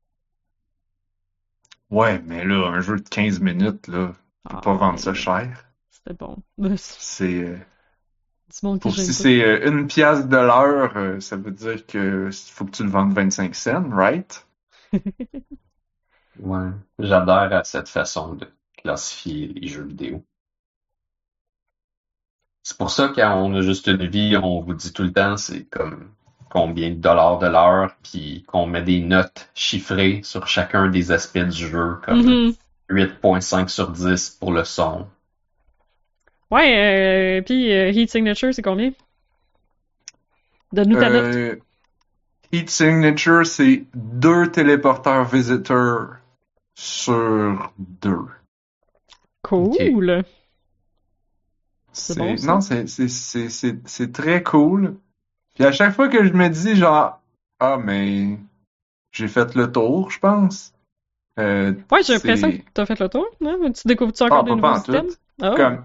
Ouais, mais là, un jeu de 15 minutes, là, peux Ah, pas vendre ouais, ça cher. C'était bon. C'est, euh, pour si c'est euh, une pièce de l'heure, euh, ça veut dire que faut que tu le vendes 25 cents, right? ouais, j'adhère à cette façon de classifier les jeux vidéo. C'est pour ça quand on a juste une vie, on vous dit tout le temps c'est comme combien de dollars de l'heure, puis qu'on met des notes chiffrées sur chacun des aspects du jeu, comme Mhm. 8.5 sur 10 pour le son. Ouais, euh, puis euh, Heat Signature, c'est combien? Donne-nous ta note. Euh, Heat Signature, c'est deux téléporteurs visiteurs sur deux. Cool. C'est bon, ça? Non, c'est, c'est, c'est, c'est, c'est très cool. Puis à chaque fois que je me dis, genre, ah, mais j'ai fait le tour, je pense. Euh, Ouais, j'ai l'impression que t'as fait le tour, non? Tu découvres-tu encore Ah, des nouveaux systèmes? Ah, comme,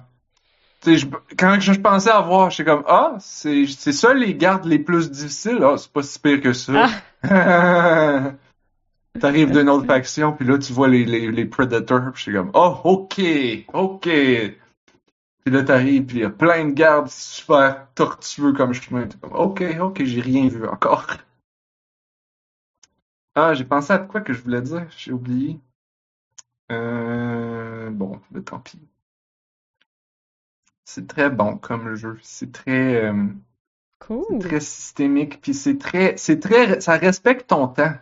je- quand je, je pensais avoir, j'étais comme, ah, c'est, c'est ça les gardes les plus difficiles? Ah, c'est pas si pire que ça. T'arrives d'une autre faction, puis là, tu vois les, les, les Predators, puis j'étais comme, oh, ok, ok. Puis là, t'arrives, puis il y a plein de gardes super tortueux comme chemin. T'es comme, ok, ok, j'ai rien vu encore. Ah, j'ai pensé à quoi que je voulais dire, j'ai oublié. Euh, bon, ben, tant pis. C'est très bon comme jeu. C'est très, euh, c'est très systémique, puis c'est très, c'est très, ça respecte ton temps.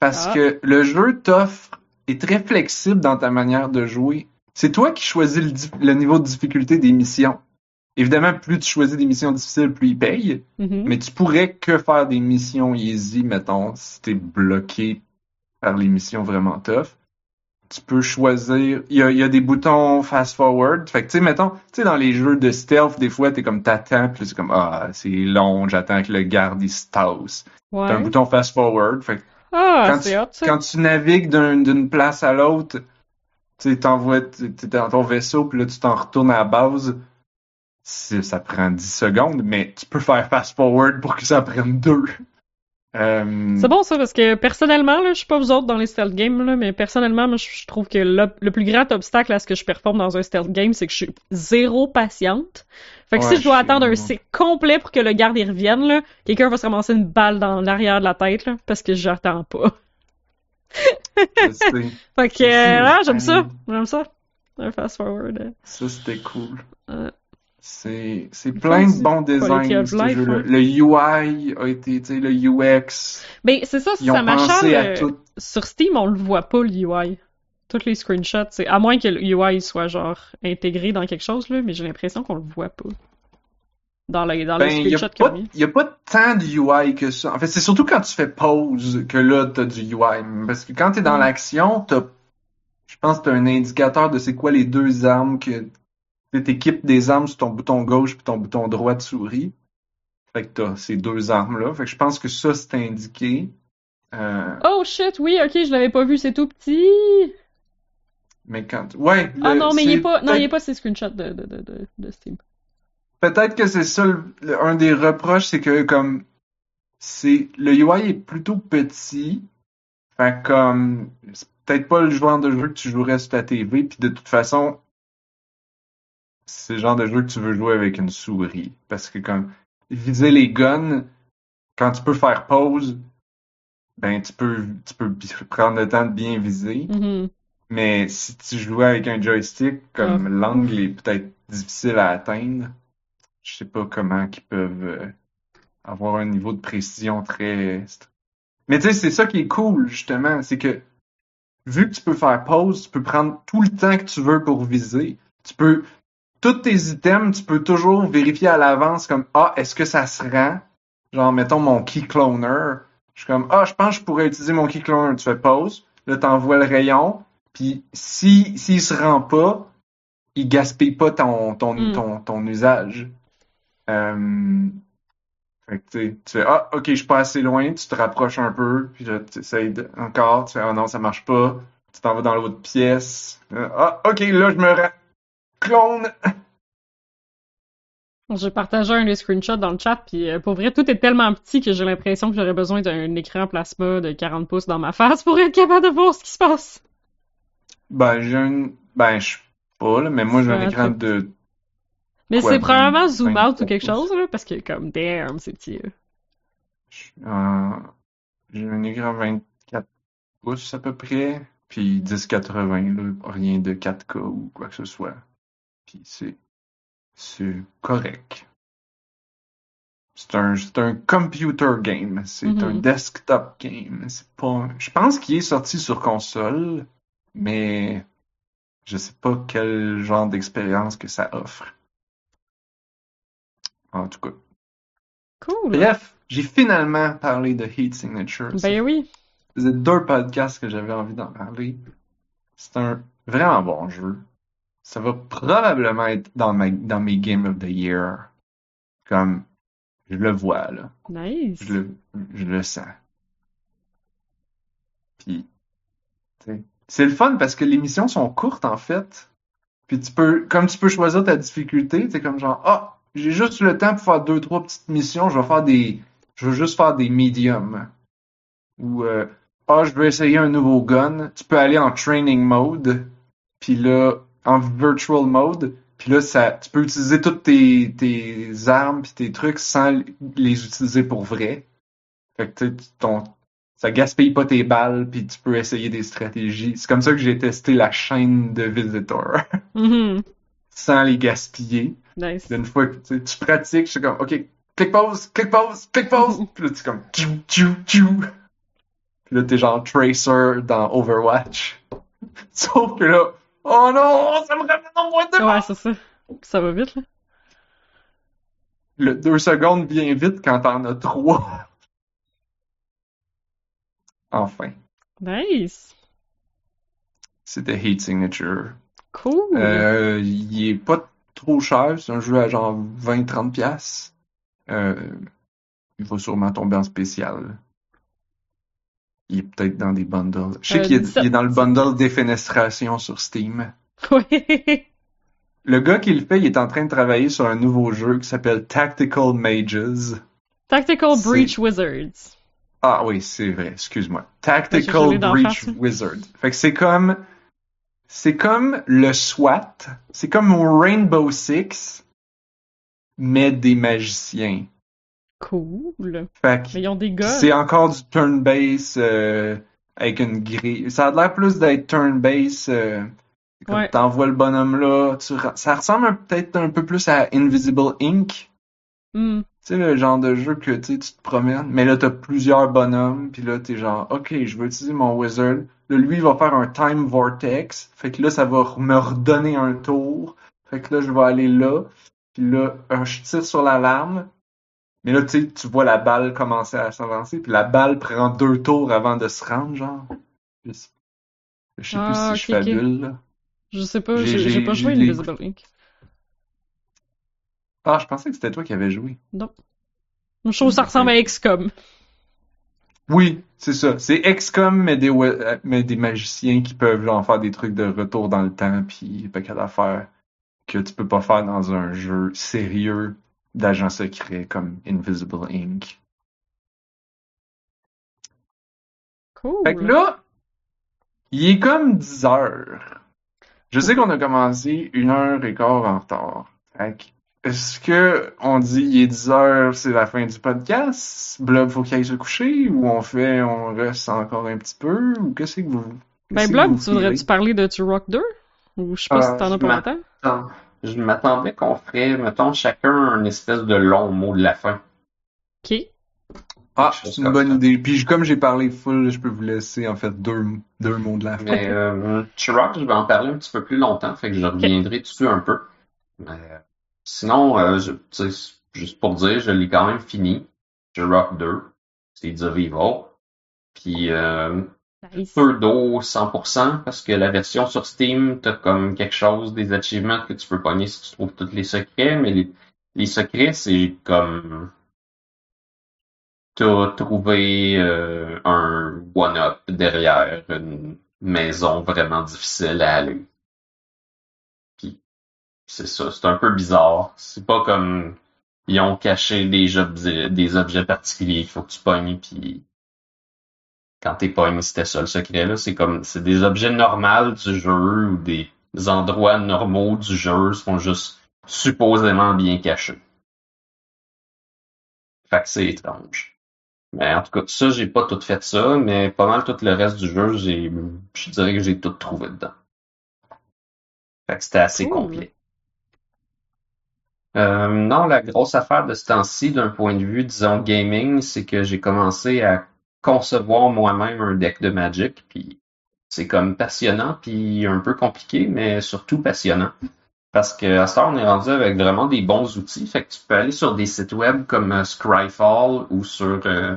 Parce Ah. que le jeu t'offre, est très flexible dans ta manière de jouer. C'est toi qui choisis le niveau de difficulté des missions. Évidemment, plus tu choisis des missions difficiles, plus ils payent. Mhm. Mais tu pourrais que faire des missions easy, mettons, si t'es bloqué par les missions vraiment tough. Tu peux choisir. Il y a, il y a des boutons fast forward. Fait que, tu sais, mettons, tu sais, dans les jeux de stealth, des fois, t'es comme t'attends, puis c'est comme, ah, c'est long, j'attends que le garde, il se tasse. Ouais. T'as un bouton fast forward. Fait que Ah, quand tu- hot, quand tu navigues d'un- d'une place à l'autre, tu sais, t'envoies, t'es dans ton vaisseau, puis là, tu t'en retournes à la base. C'est- Ça prend 10 secondes, mais tu peux faire fast forward pour que ça prenne deux. Euh, C'est bon ça parce que personnellement, là, je suis pas vous autres dans les stealth games, là, mais personnellement, moi, je trouve que le, le plus grand obstacle à ce que je performe dans un stealth game, c'est que je suis zéro patiente. Fait que Ouais, si je dois je- attendre un cycle complet pour que le garde y revienne, là, quelqu'un va se ramasser une balle dans l'arrière de la tête, là, parce que j'attends pas. Fait que, euh, j'aime ça, j'aime ça. Un fast forward. euh. Ça, c'était cool. C'est, c'est Il plein de bons designs, ce life, hein. Le UI a été, tu sais, le UX. Ben, c'est ça, ça m'achale. tout. Sur Steam, on le voit pas, le UI. Tous les screenshots, c'est à moins que le UI soit genre intégré dans quelque chose, là, mais j'ai l'impression qu'on le voit pas. Dans les, dans Ben, il y a screenshots qu'ils ont pas, mis. y a pas tant de UI que ça. En fait, c'est surtout quand tu fais pause que là, t'as du UI. Parce que quand t'es dans Mm. l'action, t'as, je pense que t'as un indicateur de c'est quoi les deux armes que, t'équipes des armes sur ton bouton gauche puis ton bouton droit de souris. Fait que t'as ces deux armes-là. Fait que je pense que ça, c'est indiqué. Euh, Oh shit, oui, ok, je l'avais pas vu, c'est tout petit. mais quand, ouais. Ah le- non, mais il est pas, non, il est pas ces screenshots de, de, de, de, de Steam. Peut-être que c'est ça le- le- un des reproches, c'est que comme c'est le UI est plutôt petit. Fait que, comme c'est peut-être pas le genre de jeu que tu jouerais sur ta TV, puis de toute façon, c'est le genre de jeu que tu veux jouer avec une souris. Parce que comme viser les guns, quand tu peux faire pause, ben tu peux tu peux prendre le temps de bien viser. Mhm. Mais si tu jouais avec un joystick, comme l'angle est peut-être difficile à atteindre, je sais pas comment qu'ils peuvent euh, avoir un niveau de précision très... Mais tu sais, c'est ça qui est cool, justement, c'est que vu que tu peux faire pause, tu peux prendre tout le temps que tu veux pour viser. Tu peux... Tous tes items, tu peux toujours vérifier à l'avance comme « Ah, est-ce que ça se rend? » Genre, mettons mon key cloner. Je suis comme « Ah, je pense que je pourrais utiliser mon key cloner. » Tu fais pause, là, t'envoies le rayon, puis si s'il se rend pas, il gaspille pas ton ton Mm. ton, ton usage. Euh, fait que, tu fais, ah, ok, je suis pas assez loin, tu te rapproches un peu, puis là, tu essayes encore, tu fais, ah non, ça marche pas, tu t'en vas dans l'autre pièce, Euh, ah, ok, là, je me ra- clone. J'ai partagé un des screenshots dans le chat, puis euh, pour vrai, tout est tellement petit que j'ai l'impression que j'aurais besoin d'un écran plasma de 40 pouces dans ma face pour être capable de voir ce qui se passe. Ben, j'ai un, ben, je sais pas, là, mais moi, j'ai un Ouais, écran de, Mais c'est probablement zoom out 24 ou quelque chose, là, parce que comme, damn, c'est petit. là. euh, j'ai un écran 24 pouces à peu près, puis 1080, là, rien de 4K ou quoi que ce soit. Puis c'est, c'est correct. C'est un, un computer game, c'est un desktop game. Pas, je pense qu'il est sorti sur console, mais je sais pas quel genre d'expérience que ça offre. En tout cas. Cool. Bref, j'ai finalement parlé de Heat Signature. Ben oui. Faisait deux podcasts que j'avais envie d'en parler. C'est un vraiment bon jeu. Ça va probablement être dans, ma, dans mes Game of the Year. Comme, je le vois, là. Nice. Je le, je le sens. Puis, c'est le fun parce que les missions sont courtes, en fait. Puis tu peux, comme tu peux choisir ta difficulté, c'est comme genre, ah, j'ai juste le temps pour faire deux, trois petites missions, je vais faire des, je veux juste faire des mediums. Ou, euh, ah, je veux essayer un nouveau gun. Tu peux aller en training mode, puis là, en virtual mode, puis là, ça, tu peux utiliser toutes tes, tes armes puis tes trucs sans les utiliser pour vrai. Fait que, tu sais, ton, ça gaspille pas tes balles, puis tu peux essayer des stratégies. C'est comme ça que j'ai testé la chaîne de Visitor, Mhm. sans les gaspiller. Nice. Une fois que tu, pratiques, je suis comme, OK, click pause, click pause, click pause. Puis là, tu es comme, tchou, tchou, tchou. Puis là, t'es genre Tracer dans Overwatch. Sauf que là, oh non, ça me ramène en moins de Ouais, c'est ça. Ça va vite, là. Le deux secondes vient vite quand t'en as trois. Enfin, Nice. c'était Heat Signature. Cool. Euh, il est pas trop cher, c'est un jeu à genre 20-30 piastres. Euh, il va sûrement tomber en spécial. Il est peut-être dans des bundles. Je sais Euh, qu'il est, 17. il est dans le bundle défenestration sur Steam. Ouais. Le gars qui le fait, il est en train de travailler sur un nouveau jeu qui s'appelle Tactical Mages. Tactical Breach Wizards. Ah oui, c'est vrai, excuse-moi. Tactical Breach face. Wizard. Fait que c'est comme c'est comme le SWAT, c'est comme Rainbow Six mais des magiciens. Cool. Fait que Mais ils ont des gars. c'est encore du turn-based euh, avec une grille. Ça a l'air plus d'être turn-based euh, comme Ouais. t'envoies le bonhomme là, tu ça ressemble peut-être un peu plus à Invisible Ink. Hmm. Tu sais, le genre de jeu que tu te promènes, mais là, t'as plusieurs bonhommes, puis là, t'es genre, OK, je veux utiliser mon wizard. Là, lui, il va faire un time vortex. Fait que là, ça va me redonner un tour. Fait que là, je vais aller là. Puis là, je tire sur l'alarme. Mais là, tu sais, tu vois la balle commencer à s'avancer. Puis la balle prend deux tours avant de se rendre, genre. Je sais, je sais Ah, plus si ok, je fabule, là. Je sais pas, J'ai- pas joué Invisible Ink. Ah, je pensais que c'était toi qui avais joué. Je trouve que ça ressemble à XCOM. Oui, c'est ça. C'est XCOM, mais des, we- mais des magiciens qui peuvent genre faire des trucs de retour dans le temps, puis pas qu'à d'affaires que tu peux pas faire dans un jeu sérieux d'agents secrets comme Invisible Ink. Cool. Fait que là, il est comme 10 heures. Je sais qu'on a commencé une heure et quart en retard. Fait que, est-ce que on dit il est 10 heures, c'est la fin du podcast? Blob, faut qu'il aille se coucher? Ou on fait, on reste encore un petit peu? Ou qu'est-ce que vous... Ben, Blob, tu voudrais-tu filez? parler de Turok 2? Ou je sais pas Euh, si t'en as longtemps. Je m'attendais qu'on ferait, mettons, chacun un espèce de long mot de la fin. Ok. Ah, c'est une comme bonne ça. idée. Puis comme j'ai parlé full, je peux vous laisser en fait deux, deux mots de la fin. Mais euh, Turok, je vais en parler un petit peu plus longtemps, fait que je reviendrai dessus un peu. Mais, sinon, euh, je, tu sais, juste pour dire, je l'ai quand même fini. Turok 2, Seeds of Evil. Puis euh. Peu d'eau 100% parce que la version sur Steam, t'as comme quelque chose, des achievements que tu peux pogner si tu trouves tous les secrets, mais les, secrets, c'est comme t'as trouvé euh, un one-up derrière une maison vraiment difficile à aller. C'est ça, c'est un peu bizarre. C'est pas comme ils ont caché des objets, des objets particuliers qu'il faut que tu pognes, puis quand t'es pognes, c'était ça le secret là. C'est comme c'est des objets normaux du jeu ou des endroits normaux du jeu sont juste supposément bien cachés. Fait que c'est étrange. Mais en tout cas, ça, j'ai pas tout fait ça, mais pas mal tout le reste du jeu, j'ai, je dirais que j'ai tout trouvé dedans. Fait que c'était assez complet. Euh, non, la grosse affaire de ce temps-ci, d'un point de vue, disons, gaming, c'est que j'ai commencé à concevoir moi-même un deck de Magic, puis c'est comme passionnant, puis un peu compliqué, mais surtout passionnant. Parce que à ce temps, on est rendu avec vraiment des bons outils. Fait que tu peux aller sur des sites web comme euh, Scryfall ou sur euh,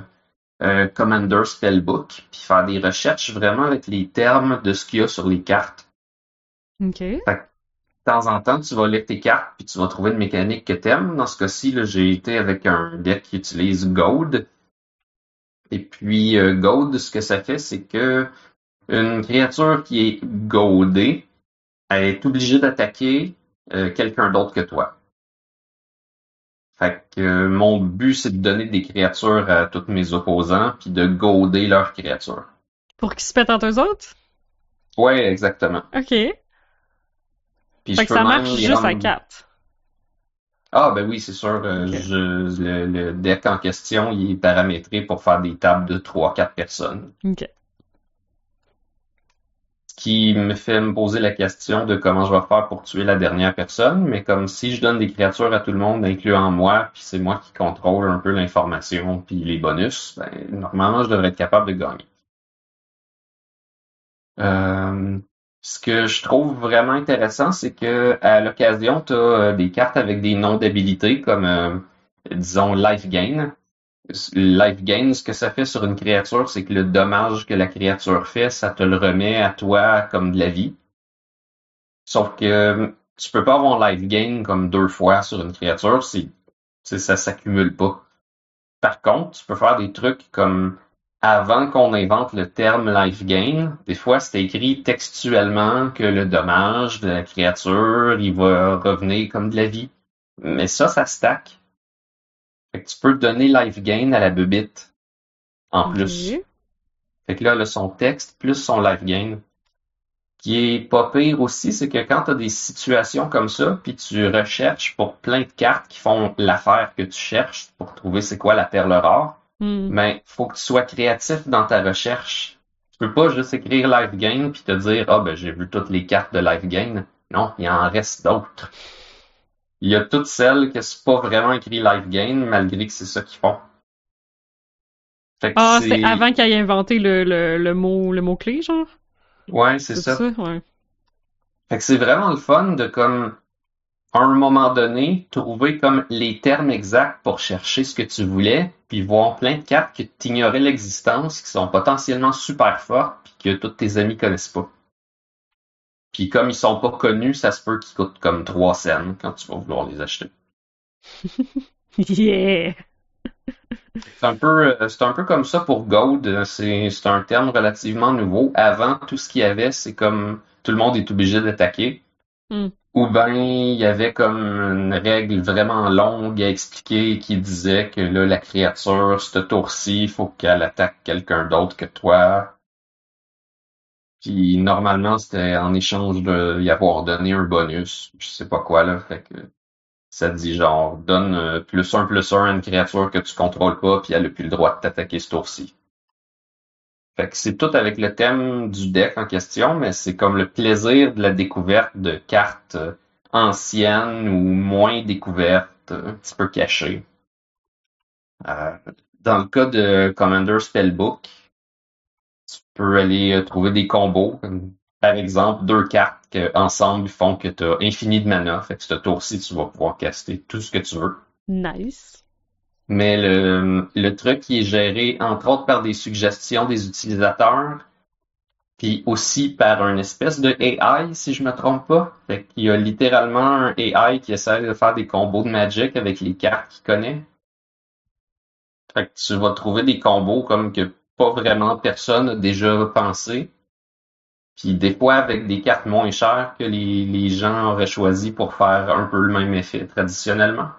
euh, Commander Spellbook, puis faire des recherches vraiment avec les termes de ce qu'il y a sur les cartes. OK. Fait que, de temps en temps, tu vas lire tes cartes, puis tu vas trouver une mécanique que t'aimes. Dans ce cas-ci, j'ai été avec un deck qui utilise Gold. Et puis, euh, Gold, ce que ça fait, c'est que une créature qui est goldée, elle est obligée d'attaquer euh, quelqu'un d'autre que toi. Fait que euh, mon but, c'est de donner des créatures à tous mes opposants, puis de goader leurs créatures. Pour qu'ils se pètent entre eux autres? Ouais, exactement. OK. Puis fait que ça marche juste à 4. Ah, ben oui, c'est sûr. Euh, je- le, le deck en question, il est paramétré pour faire des tables de 3-4 personnes. OK. Ce qui me fait me poser la question de comment je vais faire pour tuer la dernière personne, mais comme si je donne des créatures à tout le monde, incluant moi, puis c'est moi qui contrôle un peu l'information puis les bonus, ben, normalement, je devrais être capable de gagner. Euh, ce que je trouve vraiment intéressant, c'est que à l'occasion, tu as des cartes avec des noms d'habilités comme, euh, disons, Life Gain. Life Gain, ce que ça fait sur une créature, c'est que le dommage que la créature fait, ça te le remet à toi comme de la vie. Sauf que tu peux pas avoir Life Gain comme deux fois sur une créature, c'est- ça s'accumule pas. Par contre, tu peux faire des trucs comme avant qu'on invente le terme life gain, des fois c'était écrit textuellement que le dommage de la créature, il va revenir comme de la vie. Mais ça, ça stack. Fait que tu peux donner life gain à la bubite en plus. Fait que là, a son texte plus son life gain. Ce qui est pas pire aussi, c'est que quand tu as des situations comme ça, puis tu recherches pour plein de cartes qui font l'affaire que tu cherches pour trouver c'est quoi la perle rare, Mais faut que tu sois créatif dans ta recherche. Tu peux pas juste écrire Life Gain puis te dire ah ben j'ai vu toutes les cartes de Life Gain. Non, il en reste d'autres. Il y a toutes celles que c'est pas vraiment écrit Life Gain malgré que c'est ça qu'ils font. Ah, c'est avant qu'il ait inventé le, le, le mot le mot clé, genre? ouais c'est C'est ça. Ouais. Fait que c'est vraiment le fun de comme à un moment donné trouver comme les termes exacts pour chercher ce que tu voulais, puis voir plein de cartes que tu ignorais l'existence, qui sont potentiellement super fortes, puis que tous tes amis connaissent pas. Puis comme ils sont pas connus, ça se peut qu'ils coûtent comme 3 cents quand tu vas vouloir les acheter. Yeah! C'est un peu, euh, c'est un peu comme ça pour Gold. euh, C'est, c'est un terme relativement nouveau. Avant, tout ce qu'il y avait, c'est comme tout le monde est obligé d'attaquer. Hmm. Ou ben, il y avait comme une règle vraiment longue à expliquer qui disait que là, la créature, ce tour-ci, il faut qu'elle attaque quelqu'un d'autre que toi. Puis normalement, c'était en échange de y avoir donné un bonus. Je sais pas quoi, là. Fait que ça dit genre, donne euh, plus un plus un à une créature que tu contrôles pas, puis elle a plus le droit de t'attaquer ce tour-ci. Fait c'est tout avec le thème du deck en question, mais c'est comme le plaisir de la découverte de cartes euh, anciennes ou moins découvertes, un petit peu cachées. Euh, dans le cas de Commander Spellbook, tu peux aller euh, trouver des combos, par exemple deux cartes qui ensemble font que tu as infini de mana, fait que ce tour-ci tu vas pouvoir caster tout ce que tu veux. Nice. Mais le, truc qui est géré entre autres par des suggestions des utilisateurs, puis aussi par une espèce de AI, si je me trompe pas. Fait y a littéralement un AI qui essaie de faire des combos de Magic avec les cartes qu'il connaît. Fait que tu vas trouver des combos comme que pas vraiment personne n'a déjà pensé. Puis des fois avec des cartes moins chères que les, les gens auraient choisi pour faire un peu le même effet traditionnellement.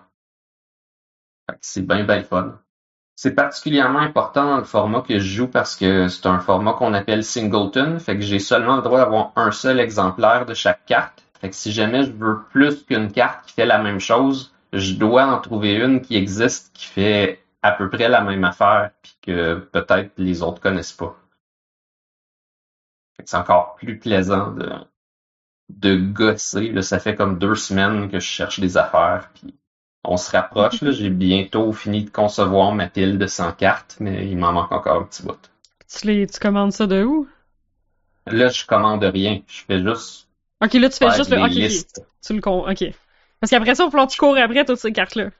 C'est bien, bien fun. C'est particulièrement important dans le format que je joue parce que c'est un format qu'on appelle singleton, fait que j'ai seulement le droit d'avoir un seul exemplaire de chaque carte. Fait que si jamais je veux plus qu'une carte qui fait la même chose, je dois en trouver une qui existe qui fait à peu près la même affaire puis que peut-être les autres connaissent pas. Fait que c'est encore plus plaisant de de gosser. Là, ça fait comme deux semaines que je cherche des affaires puis on se rapproche, là. J'ai bientôt fini de concevoir ma pile de 100 cartes, mais il m'en manque encore un petit bout. Tu, les, tu commandes ça de où? Là, je commande rien. Je fais juste Ok, là, tu fais juste le. Ok. Tu le con. Ok. Parce qu'après ça, il va falloir que tu cours après toutes ces cartes-là.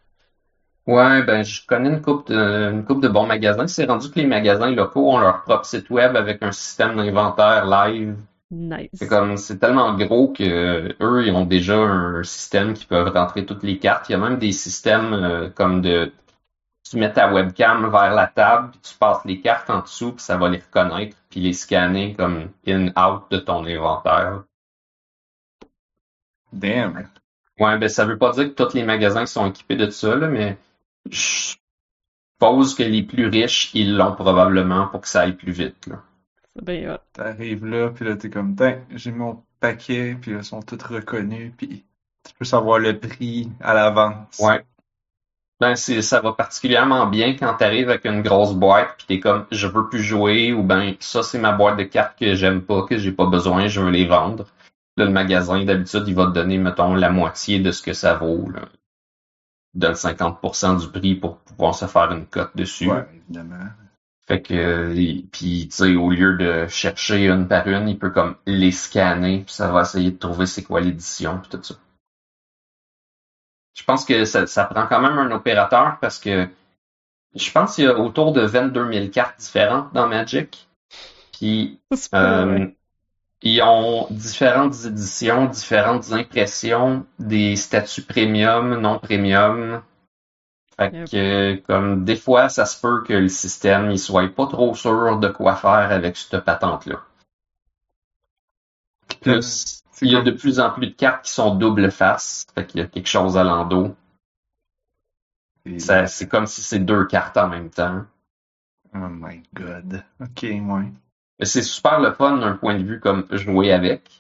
Ouais, ben, je connais une coupe de, une couple de bons magasins. C'est rendu que les magasins locaux ont leur propre site web avec un système d'inventaire live. Nice. C'est comme, c'est tellement gros que eux, ils ont déjà un système qui peuvent rentrer toutes les cartes. Il y a même des systèmes euh, comme de, tu mets ta webcam vers la table, puis tu passes les cartes en dessous, puis ça va les reconnaître, puis les scanner comme in-out de ton inventaire. Damn. Ouais, ben ça veut pas dire que tous les magasins sont équipés de ça, là, mais je suppose que les plus riches, ils l'ont probablement pour que ça aille plus vite. Là. Bien hot. T'arrives là, puis là, t'es comme, Tiens, j'ai mon paquet, puis là, ils sont tous reconnus, puis tu peux savoir le prix à l'avance. Ouais. Ben c'est ça va particulièrement bien quand t'arrives avec une grosse boîte puis t'es comme je veux plus jouer ou ben ça c'est ma boîte de cartes que j'aime pas que j'ai pas besoin je veux les vendre. Là le magasin d'habitude il va te donner mettons la moitié de ce que ça vaut là. Il donne 50% du prix pour pouvoir se faire une cote dessus. Ouais, évidemment. Fait que euh, puis tu sais au lieu de chercher une par une il peut comme les scanner puis ça va essayer de trouver c'est quoi l'édition puis tout ça. Je pense que ça, ça prend quand même un opérateur parce que je pense qu'il y a autour de 22 000 cartes différentes dans Magic. Puis euh, ils ont différentes éditions, différentes impressions, des statuts premium, non premium. Fait Yep. que comme des fois, ça se peut que le système il soit pas trop sûr de quoi faire avec cette patente-là. Plus, C'est il y a de plus en plus de cartes qui sont double face, fait qu'il y a quelque chose à l'endos. C'est comme si c'est deux cartes en même temps. Oh my god. Ok, ouais. C'est super le fun d'un point de vue comme jouer avec.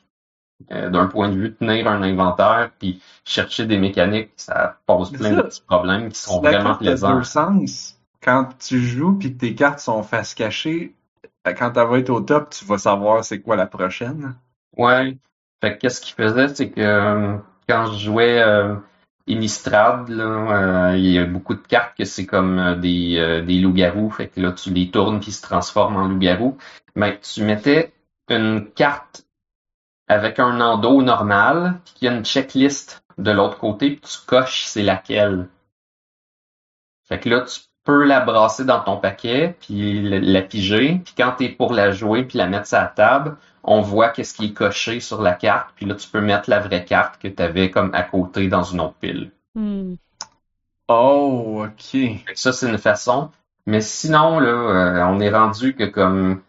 Euh, d'un point de vue tenir un inventaire puis chercher des mécaniques, ça pose plein ça, de petits problèmes qui sont La vraiment carte plaisants. deux sens. Quand tu joues puis que tes cartes sont face cachée, quand elle va être au top, tu vas savoir c'est quoi la prochaine. Ouais. Fait que qu'est-ce qu'il faisait, c'est que euh, quand je jouais euh, Innistrad, là, euh, il y a beaucoup de cartes que c'est comme euh, des, euh, des loups-garous. Fait que là, tu les tournes puis ils se transforment en loups-garous. Mais tu mettais une carte avec un endo normal, puis qu'il y a une checklist de l'autre côté, puis tu coches c'est laquelle. Fait que là, tu peux la brasser dans ton paquet, puis la piger, puis quand t'es pour la jouer, puis la mettre sur la table, on voit qu'est-ce qui est coché sur la carte, puis là, tu peux mettre la vraie carte que tu avais comme à côté dans une autre pile. Hmm. Oh, ok. Fait que ça, c'est une façon. Mais sinon, là, euh, on est rendu que comme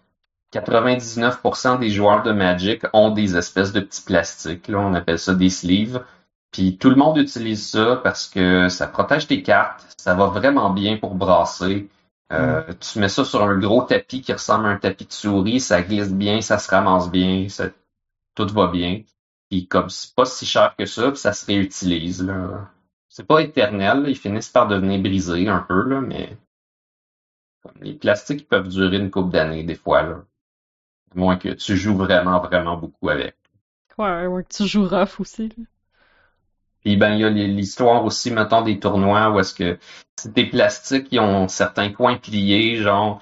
99% des joueurs de Magic ont des espèces de petits plastiques, là, on appelle ça des sleeves. Puis tout le monde utilise ça parce que ça protège tes cartes, ça va vraiment bien pour brasser. Euh, Tu mets ça sur un gros tapis qui ressemble à un tapis de souris, ça glisse bien, ça se ramasse bien, ça, tout va bien. Puis comme c'est pas si cher que ça, puis ça se réutilise. Là. C'est pas éternel, là, ils finissent par devenir brisés un peu, là, mais comme les plastiques peuvent durer une couple d'années des fois. Là. Moins que tu joues vraiment, vraiment beaucoup avec. Ouais, ouais, que tu joues rough aussi. là. Puis ben il y a l'histoire aussi, mettons, des tournois où est-ce que c'est des plastiques qui ont certains coins pliés, genre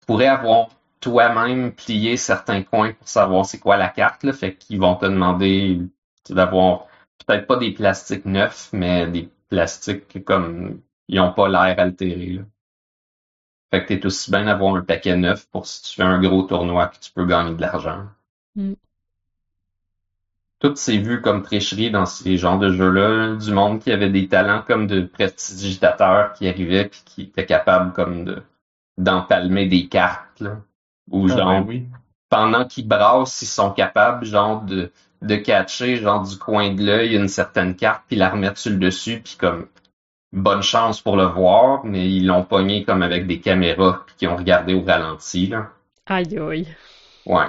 tu pourrais avoir toi-même plié certains coins pour savoir c'est quoi la carte, là, fait qu'ils vont te demander d'avoir peut-être pas des plastiques neufs, mais des plastiques comme ils ont pas l'air altérés. Là. Fait que t'es aussi bien d'avoir un paquet neuf pour si tu fais un gros tournoi que tu peux gagner de l'argent. Mm. Tout s'est vu comme tricherie dans ces genres de jeux-là. Du monde qui avait des talents comme de prestidigitateurs qui arrivaient puis qui étaient capables comme de d'empalmer des cartes. Là. Ou Ah, genre ben oui. pendant qu'ils brassent, ils sont capables, genre, de, de catcher, genre, du coin de l'œil, une certaine carte, puis la remettre sur le dessus, puis comme, bonne chance pour le voir, mais ils l'ont pogné comme avec des caméras, puis qui ont regardé au ralenti, là. Aïe aïe. Ouais.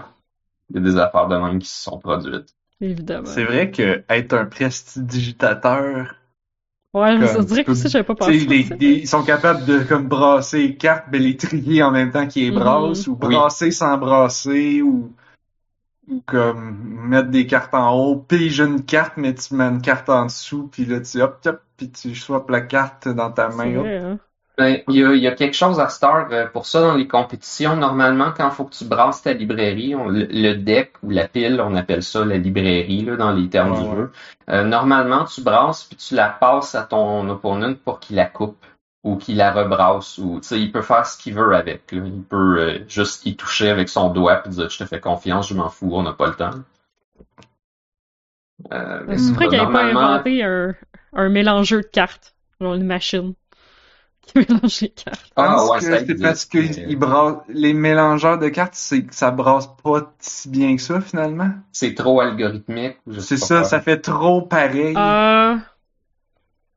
Il y a des affaires de même qui se sont produites. Évidemment. C'est vrai que être un prestidigitateur, Ouais, je dirais que ça, j'avais pas pensé. les- les- ils sont capables de comme brasser les cartes, mais les trier en même temps qu'ils les brassent, ou Oui. brasser sans brasser, ou, ou comme mettre des cartes en haut, pige une carte, mais tu mets une carte en dessous, puis là tu hop, hop, puis tu swaps la carte dans ta main. vrai, hein. Ben, il y a, il y a quelque chose à Star euh, pour ça dans les compétitions. Normalement, quand il faut que tu brasses ta librairie, on- le, le deck ou la pile, on appelle ça la librairie là, dans les termes Ouais, du ouais. jeu. Euh, normalement, tu brasses puis tu la passes à ton opponent pour qu'il la coupe ou qu'il la rebrasse ou tu sais, il peut faire ce qu'il veut avec. là. Il peut euh, juste y toucher avec son doigt puis dire je te fais confiance, je m'en fous, on n'a pas le temps. Euh, mais C'est vrai qu'il n'avait pas inventé un, un mélangeur de cartes. Genre une machine qui mélange les cartes. Je Ah pense ouais, que ça c'est parce que les mélangeurs de cartes, c'est que ça brasse pas si bien que ça, finalement. c'est trop algorithmique. C'est ça, quoi. ça fait trop pareil. Euh,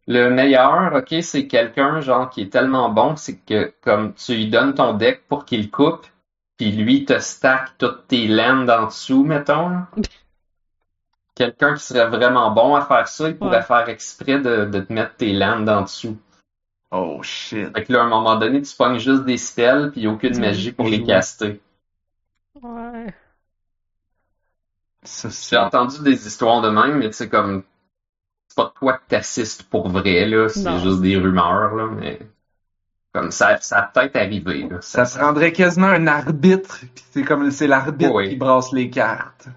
Le meilleur, ok, c'est quelqu'un genre qui est tellement bon, c'est que comme tu lui donnes ton deck pour qu'il coupe, puis lui te stack toutes tes landes en dessous, mettons. Quelqu'un qui serait vraiment bon à faire ça, il pourrait Ouais. faire exprès de, de te mettre tes landes en dessous. Oh shit. Fait que là, à un moment donné, tu pognes juste des spells, puis il n'y a aucune magie pour les caster. ouais. Ça, c'est... J'ai entendu des histoires de même, mais c'est comme pas toi que t'assistes pour vrai, là, c'est juste des rumeurs, là, mais comme ça, ça a peut-être arrivé, là. Ça prendrait quasiment un arbitre, puis c'est comme c'est l'arbitre Oui. qui brasse les cartes.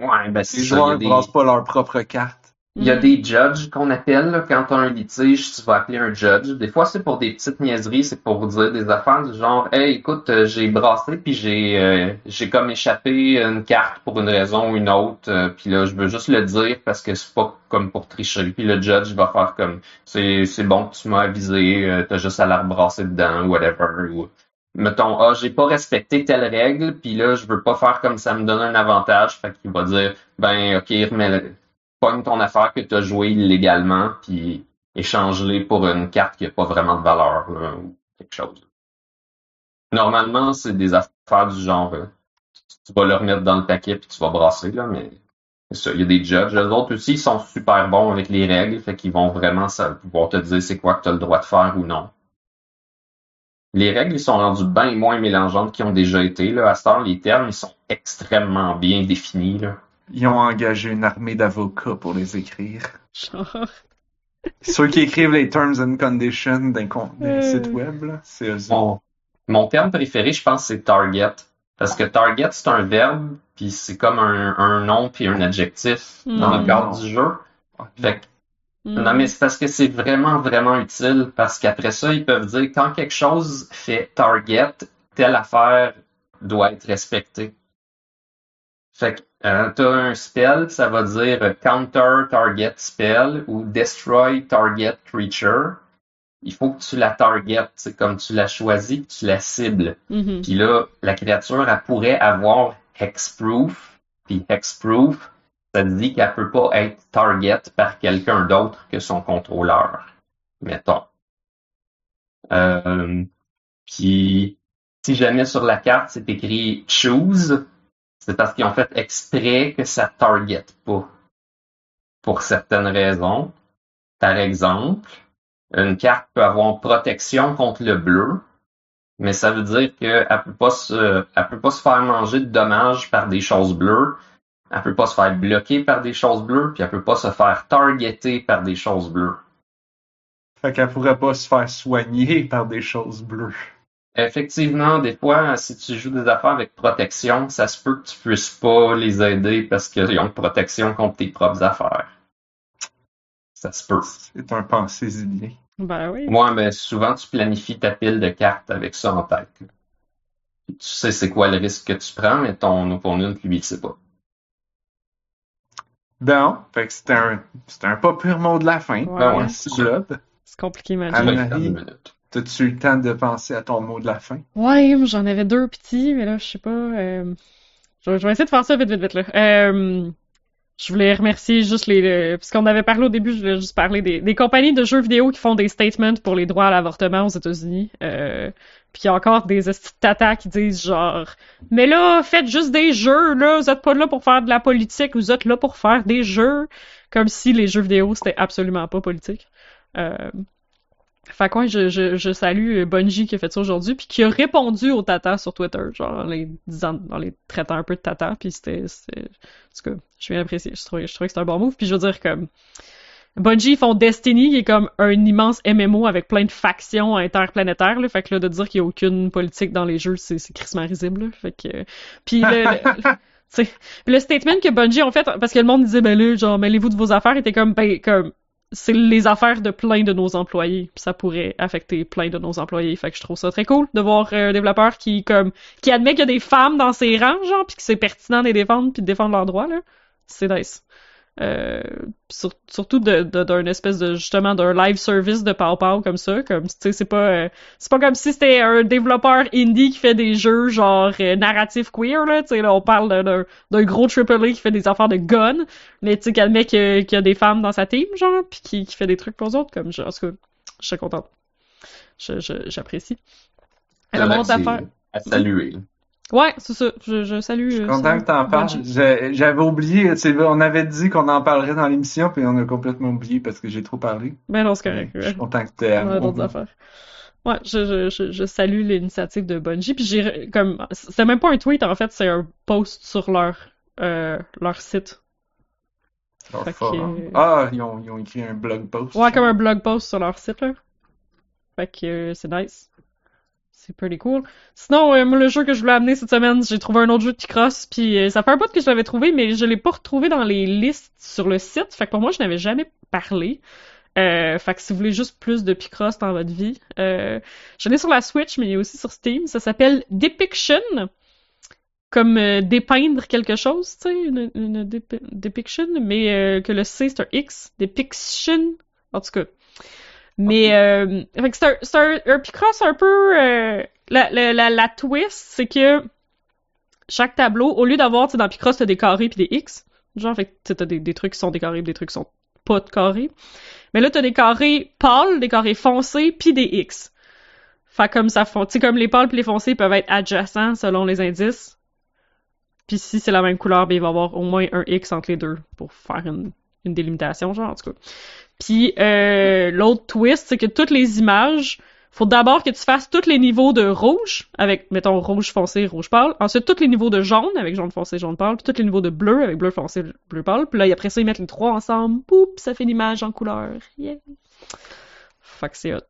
Ouais, ben Les c'est joueurs ne des, brassent pas leurs propres cartes. Il y a des judges qu'on appelle, quand t'as un litige, tu vas appeler un judge. Des fois, c'est pour des petites niaiseries, c'est pour dire des affaires du genre, hey, écoute, euh, j'ai brassé, puis j'ai, euh, j'ai comme échappé une carte pour une raison ou une autre, euh, puis là, je veux juste le dire parce que c'est pas comme pour tricher. Puis le judge va faire comme, c'est, c'est bon que tu m'as avisé, euh, t'as juste à la rebrasser dedans, whatever, ou mettons, ah, j'ai pas respecté telle règle, puis là, je veux pas faire comme ça me donne un avantage, fait qu'il va dire, ben, ok, remets, pogne ton affaire que t'as joué illégalement, puis échange-les pour une carte qui a pas vraiment de valeur, là, ou quelque chose. Normalement, c'est des affaires du genre, euh, tu vas le remettre dans le paquet puis tu vas brasser, là, mais ça, il y a des judges. Les autres aussi, ils sont super bons avec les règles, fait qu'ils vont vraiment pouvoir te dire c'est quoi que tu as le droit de faire ou non. Les règles, ils sont rendues bien moins mélangeantes qu'ils ont déjà été. Là. À cette heure, les termes, ils sont extrêmement bien définis. Là. Ils ont engagé une armée d'avocats pour les écrire. Genre. Ceux qui écrivent les terms and conditions d'un Euh. site web, c'est eux. Mon, terme préféré, je pense, c'est target. Parce que target, c'est un verbe, puis c'est comme un, un nom puis un adjectif dans le cadre du jeu. Fait que Mm. Non, mais c'est parce que c'est vraiment, vraiment utile, parce qu'après ça, ils peuvent dire quand quelque chose fait target, telle affaire doit être respectée. Fait que euh, t'as un spell, ça va dire counter target spell ou destroy target creature. Il faut que tu la target, comme tu l'as choisi, que tu la cibles. Mhm. Puis là, la créature, elle pourrait avoir hexproof. Puis hexproof, ça dit qu'elle peut pas être target par quelqu'un d'autre que son contrôleur. Mettons. Euh, puis, si jamais sur la carte c'est écrit choose, c'est parce qu'ils ont fait exprès que ça target pas. Pour certaines raisons. Par exemple, une carte peut avoir protection contre le bleu, mais ça veut dire qu'elle peut peut pas se faire manger de dommages par des choses bleues, elle peut pas se faire bloquer par des choses bleues, puis elle peut pas se faire targeter par des choses bleues. Fait qu'elle pourrait pas se faire soigner par des choses bleues. Effectivement, des fois, si tu joues des affaires avec protection, ça se peut que tu puisses pas les aider parce qu'ils ont protection contre tes propres affaires. Ça se peut. C'est un pensée bien. Ben oui. Ouais, mais souvent, tu planifies ta pile de cartes avec ça en tête. Tu sais c'est quoi le risque que tu prends, mais ton opponent, lui, il sait pas. Bon, fait que c'était un, c'était un pas pur mot de la fin. Ouais. Ben ouais. C'est compliqué, man. T'as-tu eu le temps de penser à ton mot de la fin? Ouais, j'en avais deux petits, mais là, je sais pas. euh, Je, vais essayer de faire ça vite, vite, vite, là. Euh, Je voulais remercier juste les... le- Parce qu'on avait parlé au début, je voulais juste parler des, compagnies de jeux vidéo qui font des statements pour les droits à l'avortement aux États-Unis. Euh, Puis encore des tatas qui disent genre « Mais là, faites juste des jeux, là, vous êtes pas là pour faire de la politique, vous êtes là pour faire des jeux. » Comme si les jeux vidéo, c'était absolument pas politique. Euh, fait que ouais, je, je, je salue Bungie qui a fait ça aujourd'hui, puis qui a répondu aux tatas sur Twitter, genre en les disant, en les traitant un peu de tatas, puis c'était, c'était, en tout cas, je viens apprécier, je trouvais, je trouvais que c'était un bon move, puis je veux dire comme, Bungie font Destiny, qui est comme un immense MMO avec plein de factions interplanétaires, là, fait que là, de dire qu'il y a aucune politique dans les jeux, c'est, c'est crissement risible, là, fait que, puis le, le- le statement que Bungie ont fait, parce que le monde disait, ben là, genre, mêlez-vous de vos affaires, était comme, ben, comme, c'est les affaires de plein de nos employés, ça pourrait affecter plein de nos employés. Fait que je trouve ça très cool de voir euh, un développeur qui comme qui admet qu'il y a des femmes dans ses rangs, genre, puis que c'est pertinent de les défendre puis de défendre leurs droits là. C'est nice. Euh, sur- surtout de de- d'un espèce de justement d'un live service de Pow Pow comme ça, comme tu sais c'est pas euh, c'est pas comme si c'était un développeur indie qui fait des jeux genre euh, narratif queer là, tu sais là on parle d'un- d'un d'un gros AAA qui fait des affaires de gun, mais tu sais qui admet qu'il y a des femmes dans sa team genre puis qui, qui fait des trucs pour eux autres comme je, en tout cas je suis contente. Je je- j'apprécie. A affaire. À saluer. Ouais, c'est ça. Je, je salue. Je suis euh, content que t'en parles. J'avais oublié, on avait dit qu'on en parlerait dans l'émission, puis on a complètement oublié parce que j'ai trop parlé. Ben non, c'est correct. Je ouais. suis content que t'aies On a d'autres affaires. Ouais, je, je, je, je salue l'initiative de Bungie. Puis j'ai comme c'est même pas un tweet en fait, c'est un post sur leur euh, leur site. Leur que- forum. Ah, ils ont, ils ont écrit un blog post. Ouais, comme un blog post sur leur site là. Fait que euh, c'est nice. C'est pretty cool. Sinon, euh, moi le jeu que je voulais amener cette semaine, j'ai trouvé un autre jeu de Picross, puis euh, ça fait un bout que je l'avais trouvé, mais je l'ai pas retrouvé dans les listes sur le site. Fait que pour moi, je n'avais jamais parlé. Euh, fait que si vous voulez juste plus de Picross dans votre vie, euh, je l'ai sur la Switch, mais il est aussi sur Steam. Ça s'appelle Depiction, comme euh, dépeindre quelque chose, tu sais, une, une depiction, mais que le C c'est un X, Depiction, en tout cas. Mais euh, c'est un, un, un Picross un peu euh, la, la, la, la twist, c'est que chaque tableau, au lieu d'avoir, tu sais, dans Picross, t'as des carrés puis des X, genre, fait que t'as des, des trucs qui sont des carrés, des trucs qui sont pas de carrés. Mais là, t'as des carrés pâles, des carrés foncés, puis des X. Fait comme ça font, tu sais, comme les pâles puis les foncés peuvent être adjacents selon les indices. Puis si c'est la même couleur, ben il va y avoir au moins un X entre les deux pour faire une, une délimitation, genre, en tout cas. Puis euh, l'autre twist, c'est que toutes les images, faut d'abord que tu fasses tous les niveaux de rouge, avec, mettons, rouge foncé, rouge pâle. Ensuite, tous les niveaux de jaune, avec jaune foncé, jaune pâle. Puis tous les niveaux de bleu, avec bleu foncé, bleu pâle. Puis là, après ça, ils mettent les trois ensemble. Poup, ça fait l'image en couleur. Yeah. Fuck, c'est hot.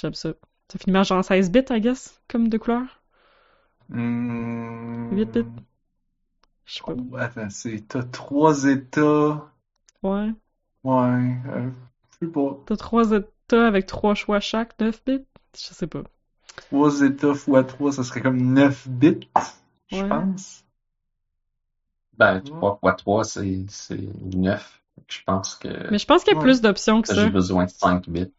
J'aime ça. Ça fait une image en 16 bits, I guess, comme de couleur. Hmm... 8 bits. Je sais pas. Oh, attends, c'est, t'as trois états. Ouais. Ouais, euh, je sais pas. T'as trois états avec trois choix chaque, 9 bits? Je sais pas. Trois états fois trois, ça serait comme 9 bits, je Ouais. pense. Ben, 3 x 3, c'est, c'est 9. Je pense que Mais je pense qu'il y a Ouais. plus d'options que ça. j'ai besoin de 5 bits.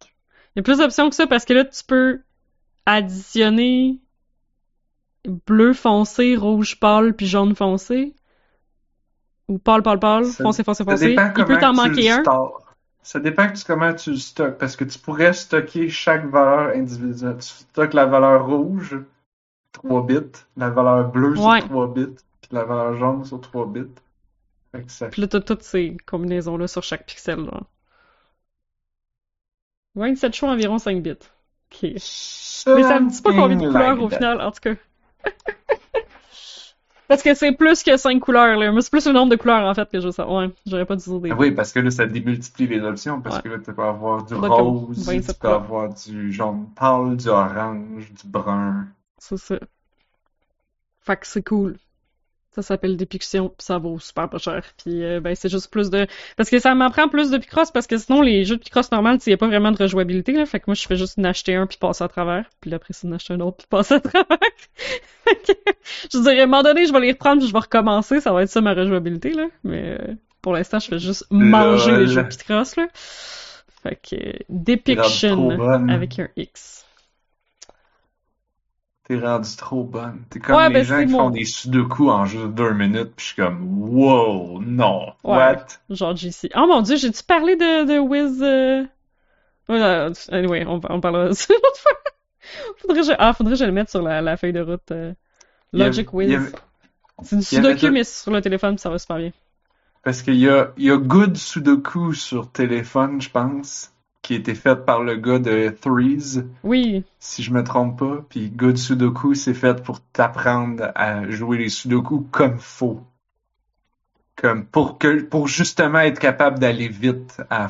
Il y a plus d'options que ça parce que là, tu peux additionner bleu foncé, rouge pâle, puis jaune foncé. Ou Ça- foncé, foncé, Ça foncé. dépend Il peut comment t'en tu manquer un. Ça dépend de comment tu le stockes, parce que tu pourrais stocker chaque valeur individuelle. Tu stockes la valeur rouge, 3 bits, la valeur bleue Ouais. sur 3 bits, puis la valeur jaune sur 3 bits. Fait que ça Puis là, t'as toutes ces combinaisons-là sur chaque pixel. Là. 27 choix environ 5 bits. Mais ça me dit pas combien de couleurs au final, en tout cas. Parce que c'est plus que 5 couleurs, là. Mais c'est plus le nombre de couleurs, en fait, que je veux savoir. Ouais, j'aurais pas dû dire des... Ah Oui, parce que là, ça démultiplie les options, parce Ouais. que là, tu peux avoir du rose, 27 tu peux avoir du jaune pâle, du orange, du brun. C'est ça. Fait que c'est cool. Ça s'appelle Dépiction, puis ça vaut super pas cher. Puis euh, ben c'est juste plus de parce que ça m'en prend plus de Picross parce que sinon les jeux de Picross normal, il y a pas vraiment de rejouabilité là, fait que moi je fais juste en acheter un puis passer à travers, puis après c'est d'en acheter un autre puis passer à travers. Je dirais à un moment donné, je vais les reprendre puis je vais recommencer, ça va être ça ma rejouabilité là, mais euh, pour l'instant, je fais juste manger Lol. les jeux de Picross là. Fait que euh, Depiction avec un X. T'es rendu trop bonne. T'es comme Ouais, les ben, gens qui mon- font des sudoku en juste deux minutes, puis je suis comme, wow, non, Ouais. what? Genre JC. Oh mon dieu, j'ai-tu parlé de, de Wiz... Euh... Anyway, on, on parlera de ça une autre fois. faudrait que je... Ah, faudrait que je le mette sur la, la feuille de route. euh, a- Logic Wiz. avait- C'est une avait sudoku, mais sur le téléphone, ça va super bien. Parce qu'il y a, y a Good Sudoku sur téléphone, je pense, qui a été fait par le gars de Threes, Oui, si je me trompe pas. Puis Good Sudoku, c'est fait pour t'apprendre à jouer les Sudoku comme faut. Comme pour que, pour justement être capable d'aller vite à,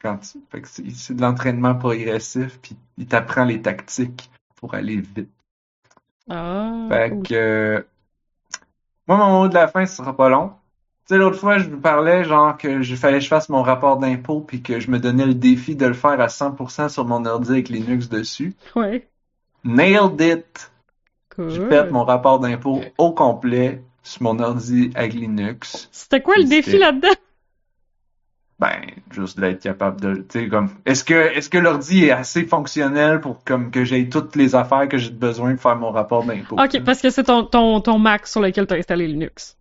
quand tu- fait que c'est, de l'entraînement progressif, puis il t'apprend les tactiques pour aller vite. ah, Fait que, moi, mon mot de la fin, ce sera pas long. Tu sais, l'autre fois, je vous parlais, genre, que je fallait que je fasse mon rapport d'impôt puis que je me donnais le défi de le faire à 100% sur mon ordi avec Linux dessus. Ouais, Nailed it! cool. J'ai fait mon rapport d'impôt au complet sur mon ordi avec Linux. C'était quoi le défi là-dedans? Ben, juste d'être capable de, tu sais, comme, est-ce que, est-ce que l'ordi est assez fonctionnel pour, comme, que j'ai toutes les affaires que j'ai besoin pour faire mon rapport d'impôt? Ok, parce que c'est ton, ton, ton Mac sur lequel t'as installé Linux.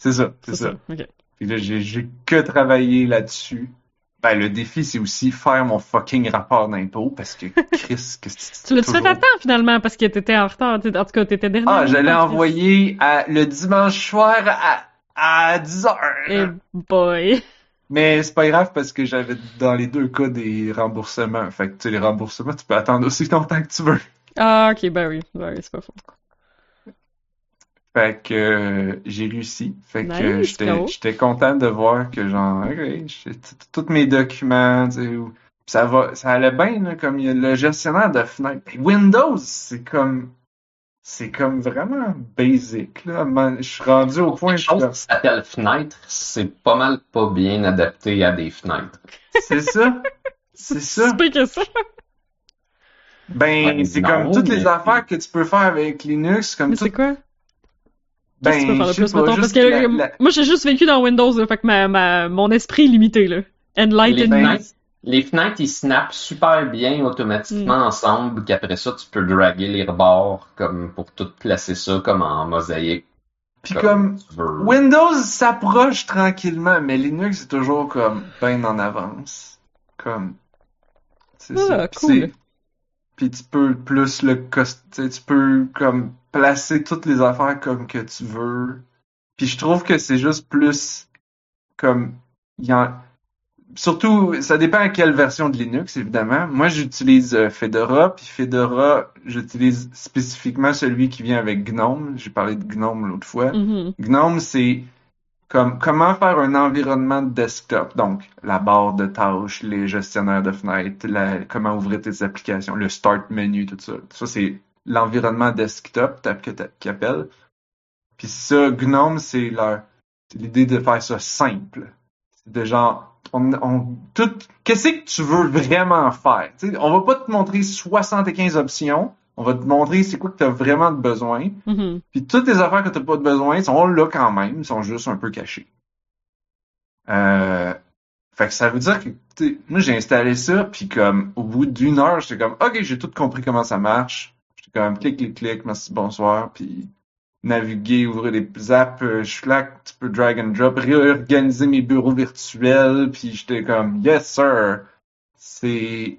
C'est ça, c'est ça. ça. Là, j'ai, que travaillé là-dessus. Ben, le défi, c'est aussi faire mon fucking rapport d'impôt parce que Chris, que Tu fait toujours- à temps finalement parce que t'étais en retard? En tout cas, t'étais dernier. Ah, j'allais minute, envoyer à, le dimanche soir à, à 10 heures. Eh boy. Mais c'est pas grave parce que j'avais dans les deux cas des remboursements. Fait que, tu sais, les remboursements, tu peux attendre aussi longtemps que tu veux. Ah, ok, ben oui. Ben oui, c'est pas faux. Fait que euh, j'ai réussi. Fait que Nice, j'étais j'étais content de voir que genre ok, j'ai t- tous mes documents, tu sais, ou- ça va ça allait bien là, comme il y a le gestionnaire de fenêtres. Puis Windows, c'est comme c'est comme vraiment basic là. Je suis rendu au point suis chose qui s'appelle fenêtre, c'est pas mal pas bien adapté à des fenêtres. c'est ça. C'est ça. C'est pire que ça. Ben, Ouais, c'est non, comme toutes les affaires que tu peux faire avec Linux, comme Mais tout. c'est quoi? Ben, que tu peux faire de plus, pas, mettons? juste Parce que la- la- moi, j'ai juste vécu dans Windows, là, fait que ma, ma, mon esprit est limité, là. Les Enlighten me. fenêtres, les fenêtres, ils snappent super bien automatiquement Mm. ensemble, qu'après ça, tu peux draguer les rebords comme pour tout placer ça comme en mosaïque. Puis comme. Windows s'approche tranquillement, mais Linux est toujours comme bien en avance. Comme c'est Ah, ça. Puis cool. c'est- Puis tu peux plus le cost... tu sais, tu peux comme placer toutes les affaires comme que tu veux. Puis je trouve que c'est juste plus comme il y en surtout ça dépend à quelle version de Linux évidemment. Moi j'utilise euh, Fedora puis Fedora j'utilise spécifiquement celui qui vient avec GNOME. J'ai parlé de GNOME l'autre fois. Mhm. GNOME, c'est comme comment faire un environnement de desktop? Donc, la barre de tâches, les gestionnaires de fenêtres, la- comment ouvrir tes applications, le start menu, tout ça. Ça, c'est l'environnement desktop que qu'ils appellent. Puis ça, GNOME, c'est leur, l'idée de faire ça simple. C'est de genre, on, on, tout, qu'est-ce que tu veux vraiment faire? Tu sais, on va pas te montrer 75 options. On va te montrer c'est quoi que tu as vraiment de besoin. Mhm. Puis toutes les affaires que tu n'as pas de besoin sont là quand même, ils sont juste un peu cachées. Euh, fait que ça veut dire que, moi j'ai installé ça, puis comme au bout d'une heure, j'étais comme, ok, j'ai tout compris comment ça marche. Comme, clic, clic, clic, merci, bonsoir, puis naviguer, ouvrir des apps, euh, je claque, tu peux drag and drop, réorganiser mes bureaux virtuels, puis j'étais comme, yes sir, c'est,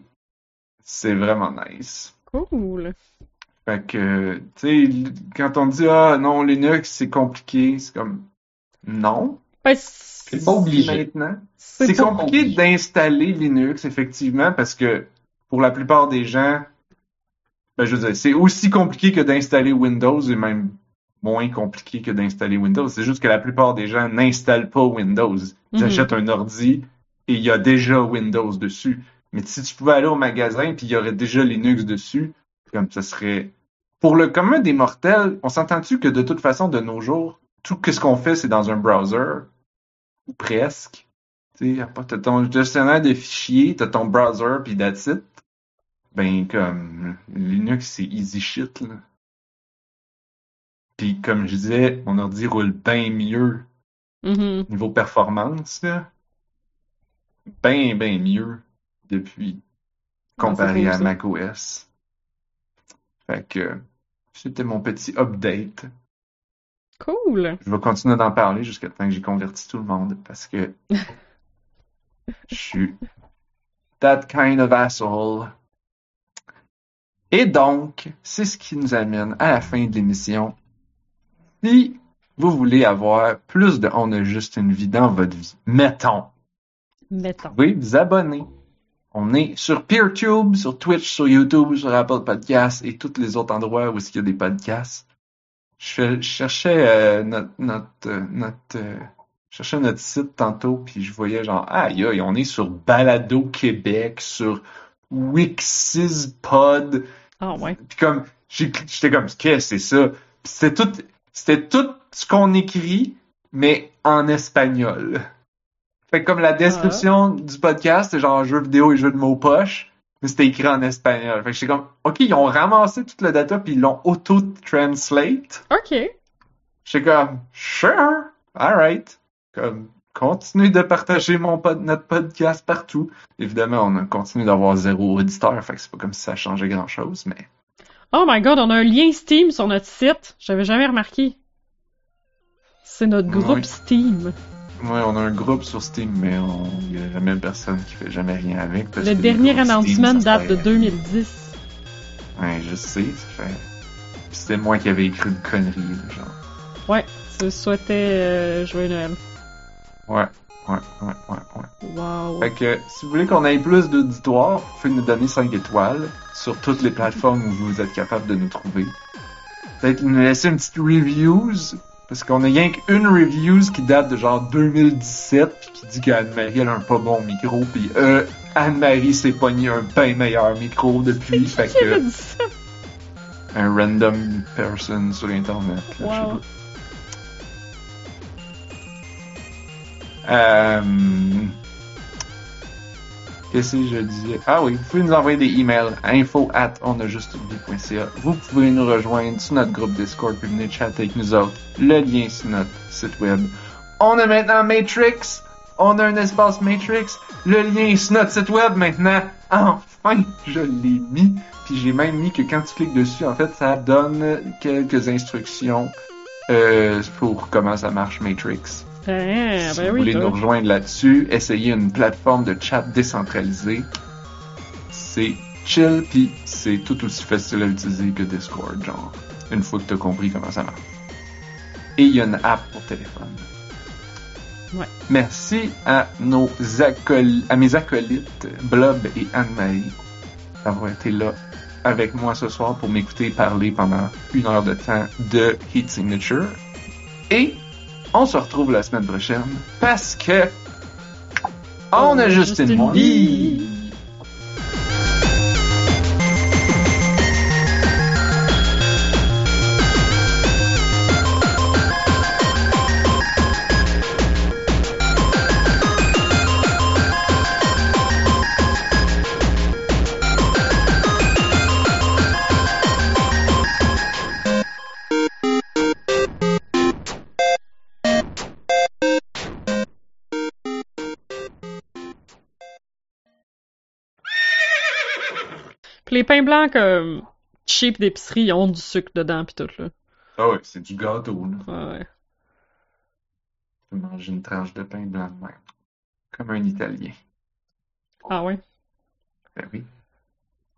c'est vraiment nice. Cool. Fait que, tu sais, quand on dit, ah non, Linux, c'est compliqué, c'est comme, non. Ben, C'est pas obligé. Maintenant. C'est compliqué d'installer Linux, effectivement, parce que pour la plupart des gens, je veux dire, c'est aussi compliqué que d'installer Windows et même moins compliqué que d'installer Windows. C'est juste que la plupart des gens n'installent pas Windows. Ils Mhm. achètent un ordi et il y a déjà Windows dessus. Mais si tu pouvais aller au magasin puis il y aurait déjà Linux dessus, comme ça serait. Pour le commun des mortels, on s'entend-tu que de toute façon, de nos jours, tout ce qu'on fait, c'est dans un browser, ou presque. Tu sais, t'as ton gestionnaire de fichiers, t'as ton browser, puis that's it. Ben, comme, Linux, c'est easy shit, là. Puis, comme je disais, mon ordi roule bien mieux Mhm. niveau performance, là. Ben, ben mieux depuis comparé à macOS. Fait que, c'était mon petit update. Cool. Je vais continuer d'en parler jusqu'à temps que j'ai converti tout le monde parce que je suis that kind of asshole. Et donc, c'est ce qui nous amène à la fin de l'émission. Si vous voulez avoir plus de On a juste une vie dans votre vie, mettons, Mettons. vous pouvez vous abonner. On est sur PeerTube, sur Twitch, sur YouTube, sur Apple Podcasts et tous les autres endroits où il y a des podcasts. Je, cherchais euh, notre notre euh, notre euh, je cherchais notre site tantôt puis je voyais genre aïe aïe on est sur Balado Québec sur Wixizpod Ah ouais. puis comme j'étais comme qu'est-ce que c'est ça Puis c'était tout c'était tout ce qu'on écrit mais en espagnol fait que comme la description du podcast c'est genre jeux vidéo et jeux de mots poche mais c'était écrit en espagnol fait que j'étais comme ok ils ont ramassé toute la data puis ils l'ont auto translate Ok. J'étais comme, sure, alright. Comme, continuez de partager mon pod- notre podcast partout. Évidemment, on a continué d'avoir zéro auditeur, fait que c'est pas comme si ça changeait grand chose, mais. Oh my god, on a un lien Steam sur notre site. J'avais jamais remarqué. C'est notre groupe Oui. Steam. Ouais, on a un groupe sur Steam, mais on y a jamais personne qui fait jamais rien avec. parce Le que dernier announcement Steam, date de fait- 2010. Ouais, je sais, ça fait. C'était moi qui avais écrit une connerie, genre. Ouais, tu souhaitais euh, jouer Noël. Ouais, ouais, ouais, ouais, ouais. Wow. Fait que si vous voulez qu'on ait plus d'auditoire, vous pouvez nous donner 5 étoiles sur toutes les plateformes où vous êtes capable de nous trouver. Peut-être nous laisser une petite reviews, parce qu'on a rien qu'une reviews qui date de genre 2017 puis qui dit qu'Anne-Marie elle a un pas bon micro puis euh, Anne-Marie s'est pogné un bien meilleur micro depuis, fait que un random person sur internet. là, je sais Wow. Euh... Qu'est-ce que je disais? Ah oui, vous pouvez nous envoyer des emails à info at onajustevie.ca. Vous pouvez nous rejoindre sur notre groupe Discord puis venir chatter avec nous autres. Le lien sur notre site web. On a maintenant Matrix. On a un espace Matrix. Le lien sur notre site web maintenant. Enfin, je l'ai mis. Puis j'ai même mis que quand tu cliques dessus, en fait, ça donne quelques instructions euh, pour comment ça marche Matrix. Ah, si ben vous oui, voulez toi. nous rejoindre là-dessus, essayez une plateforme de chat décentralisée. C'est chill, puis c'est tout aussi facile à utiliser que Discord, genre. Une fois que tu as compris comment ça marche. Et il y a une app pour téléphone. Ouais. Merci à nos à mes acolytes, Blob et Anne-Marie, d'avoir été là avec moi ce soir pour m'écouter parler pendant une heure de temps de Heat Signature. Et on se retrouve la semaine prochaine parce que on a juste une vie. Les pains blancs comme cheap d'épicerie, ils ont du sucre dedans pis tout là. Ah ouais, c'est du gâteau, là. Ouais. Tu peux manger une tranche de pain blanc de même. Comme un Italien. Ah ouais? Ben oui.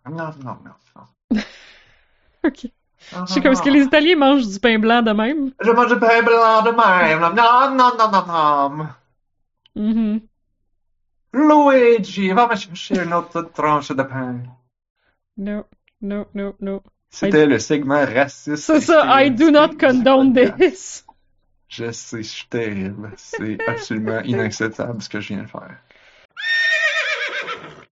Non, non, non, non. Ok. Je sais comme, est-ce que les Italiens mangent du pain blanc de même? Je mange du pain blanc de même. Non, non, non, non, non. Mhm. Luigi, va me chercher une autre tranche de pain. No, no, no, no. C'était le segment raciste. C'est ça, I do not condone this. Je sais, je suis terrible. C'est absolument inacceptable ce que je viens de faire.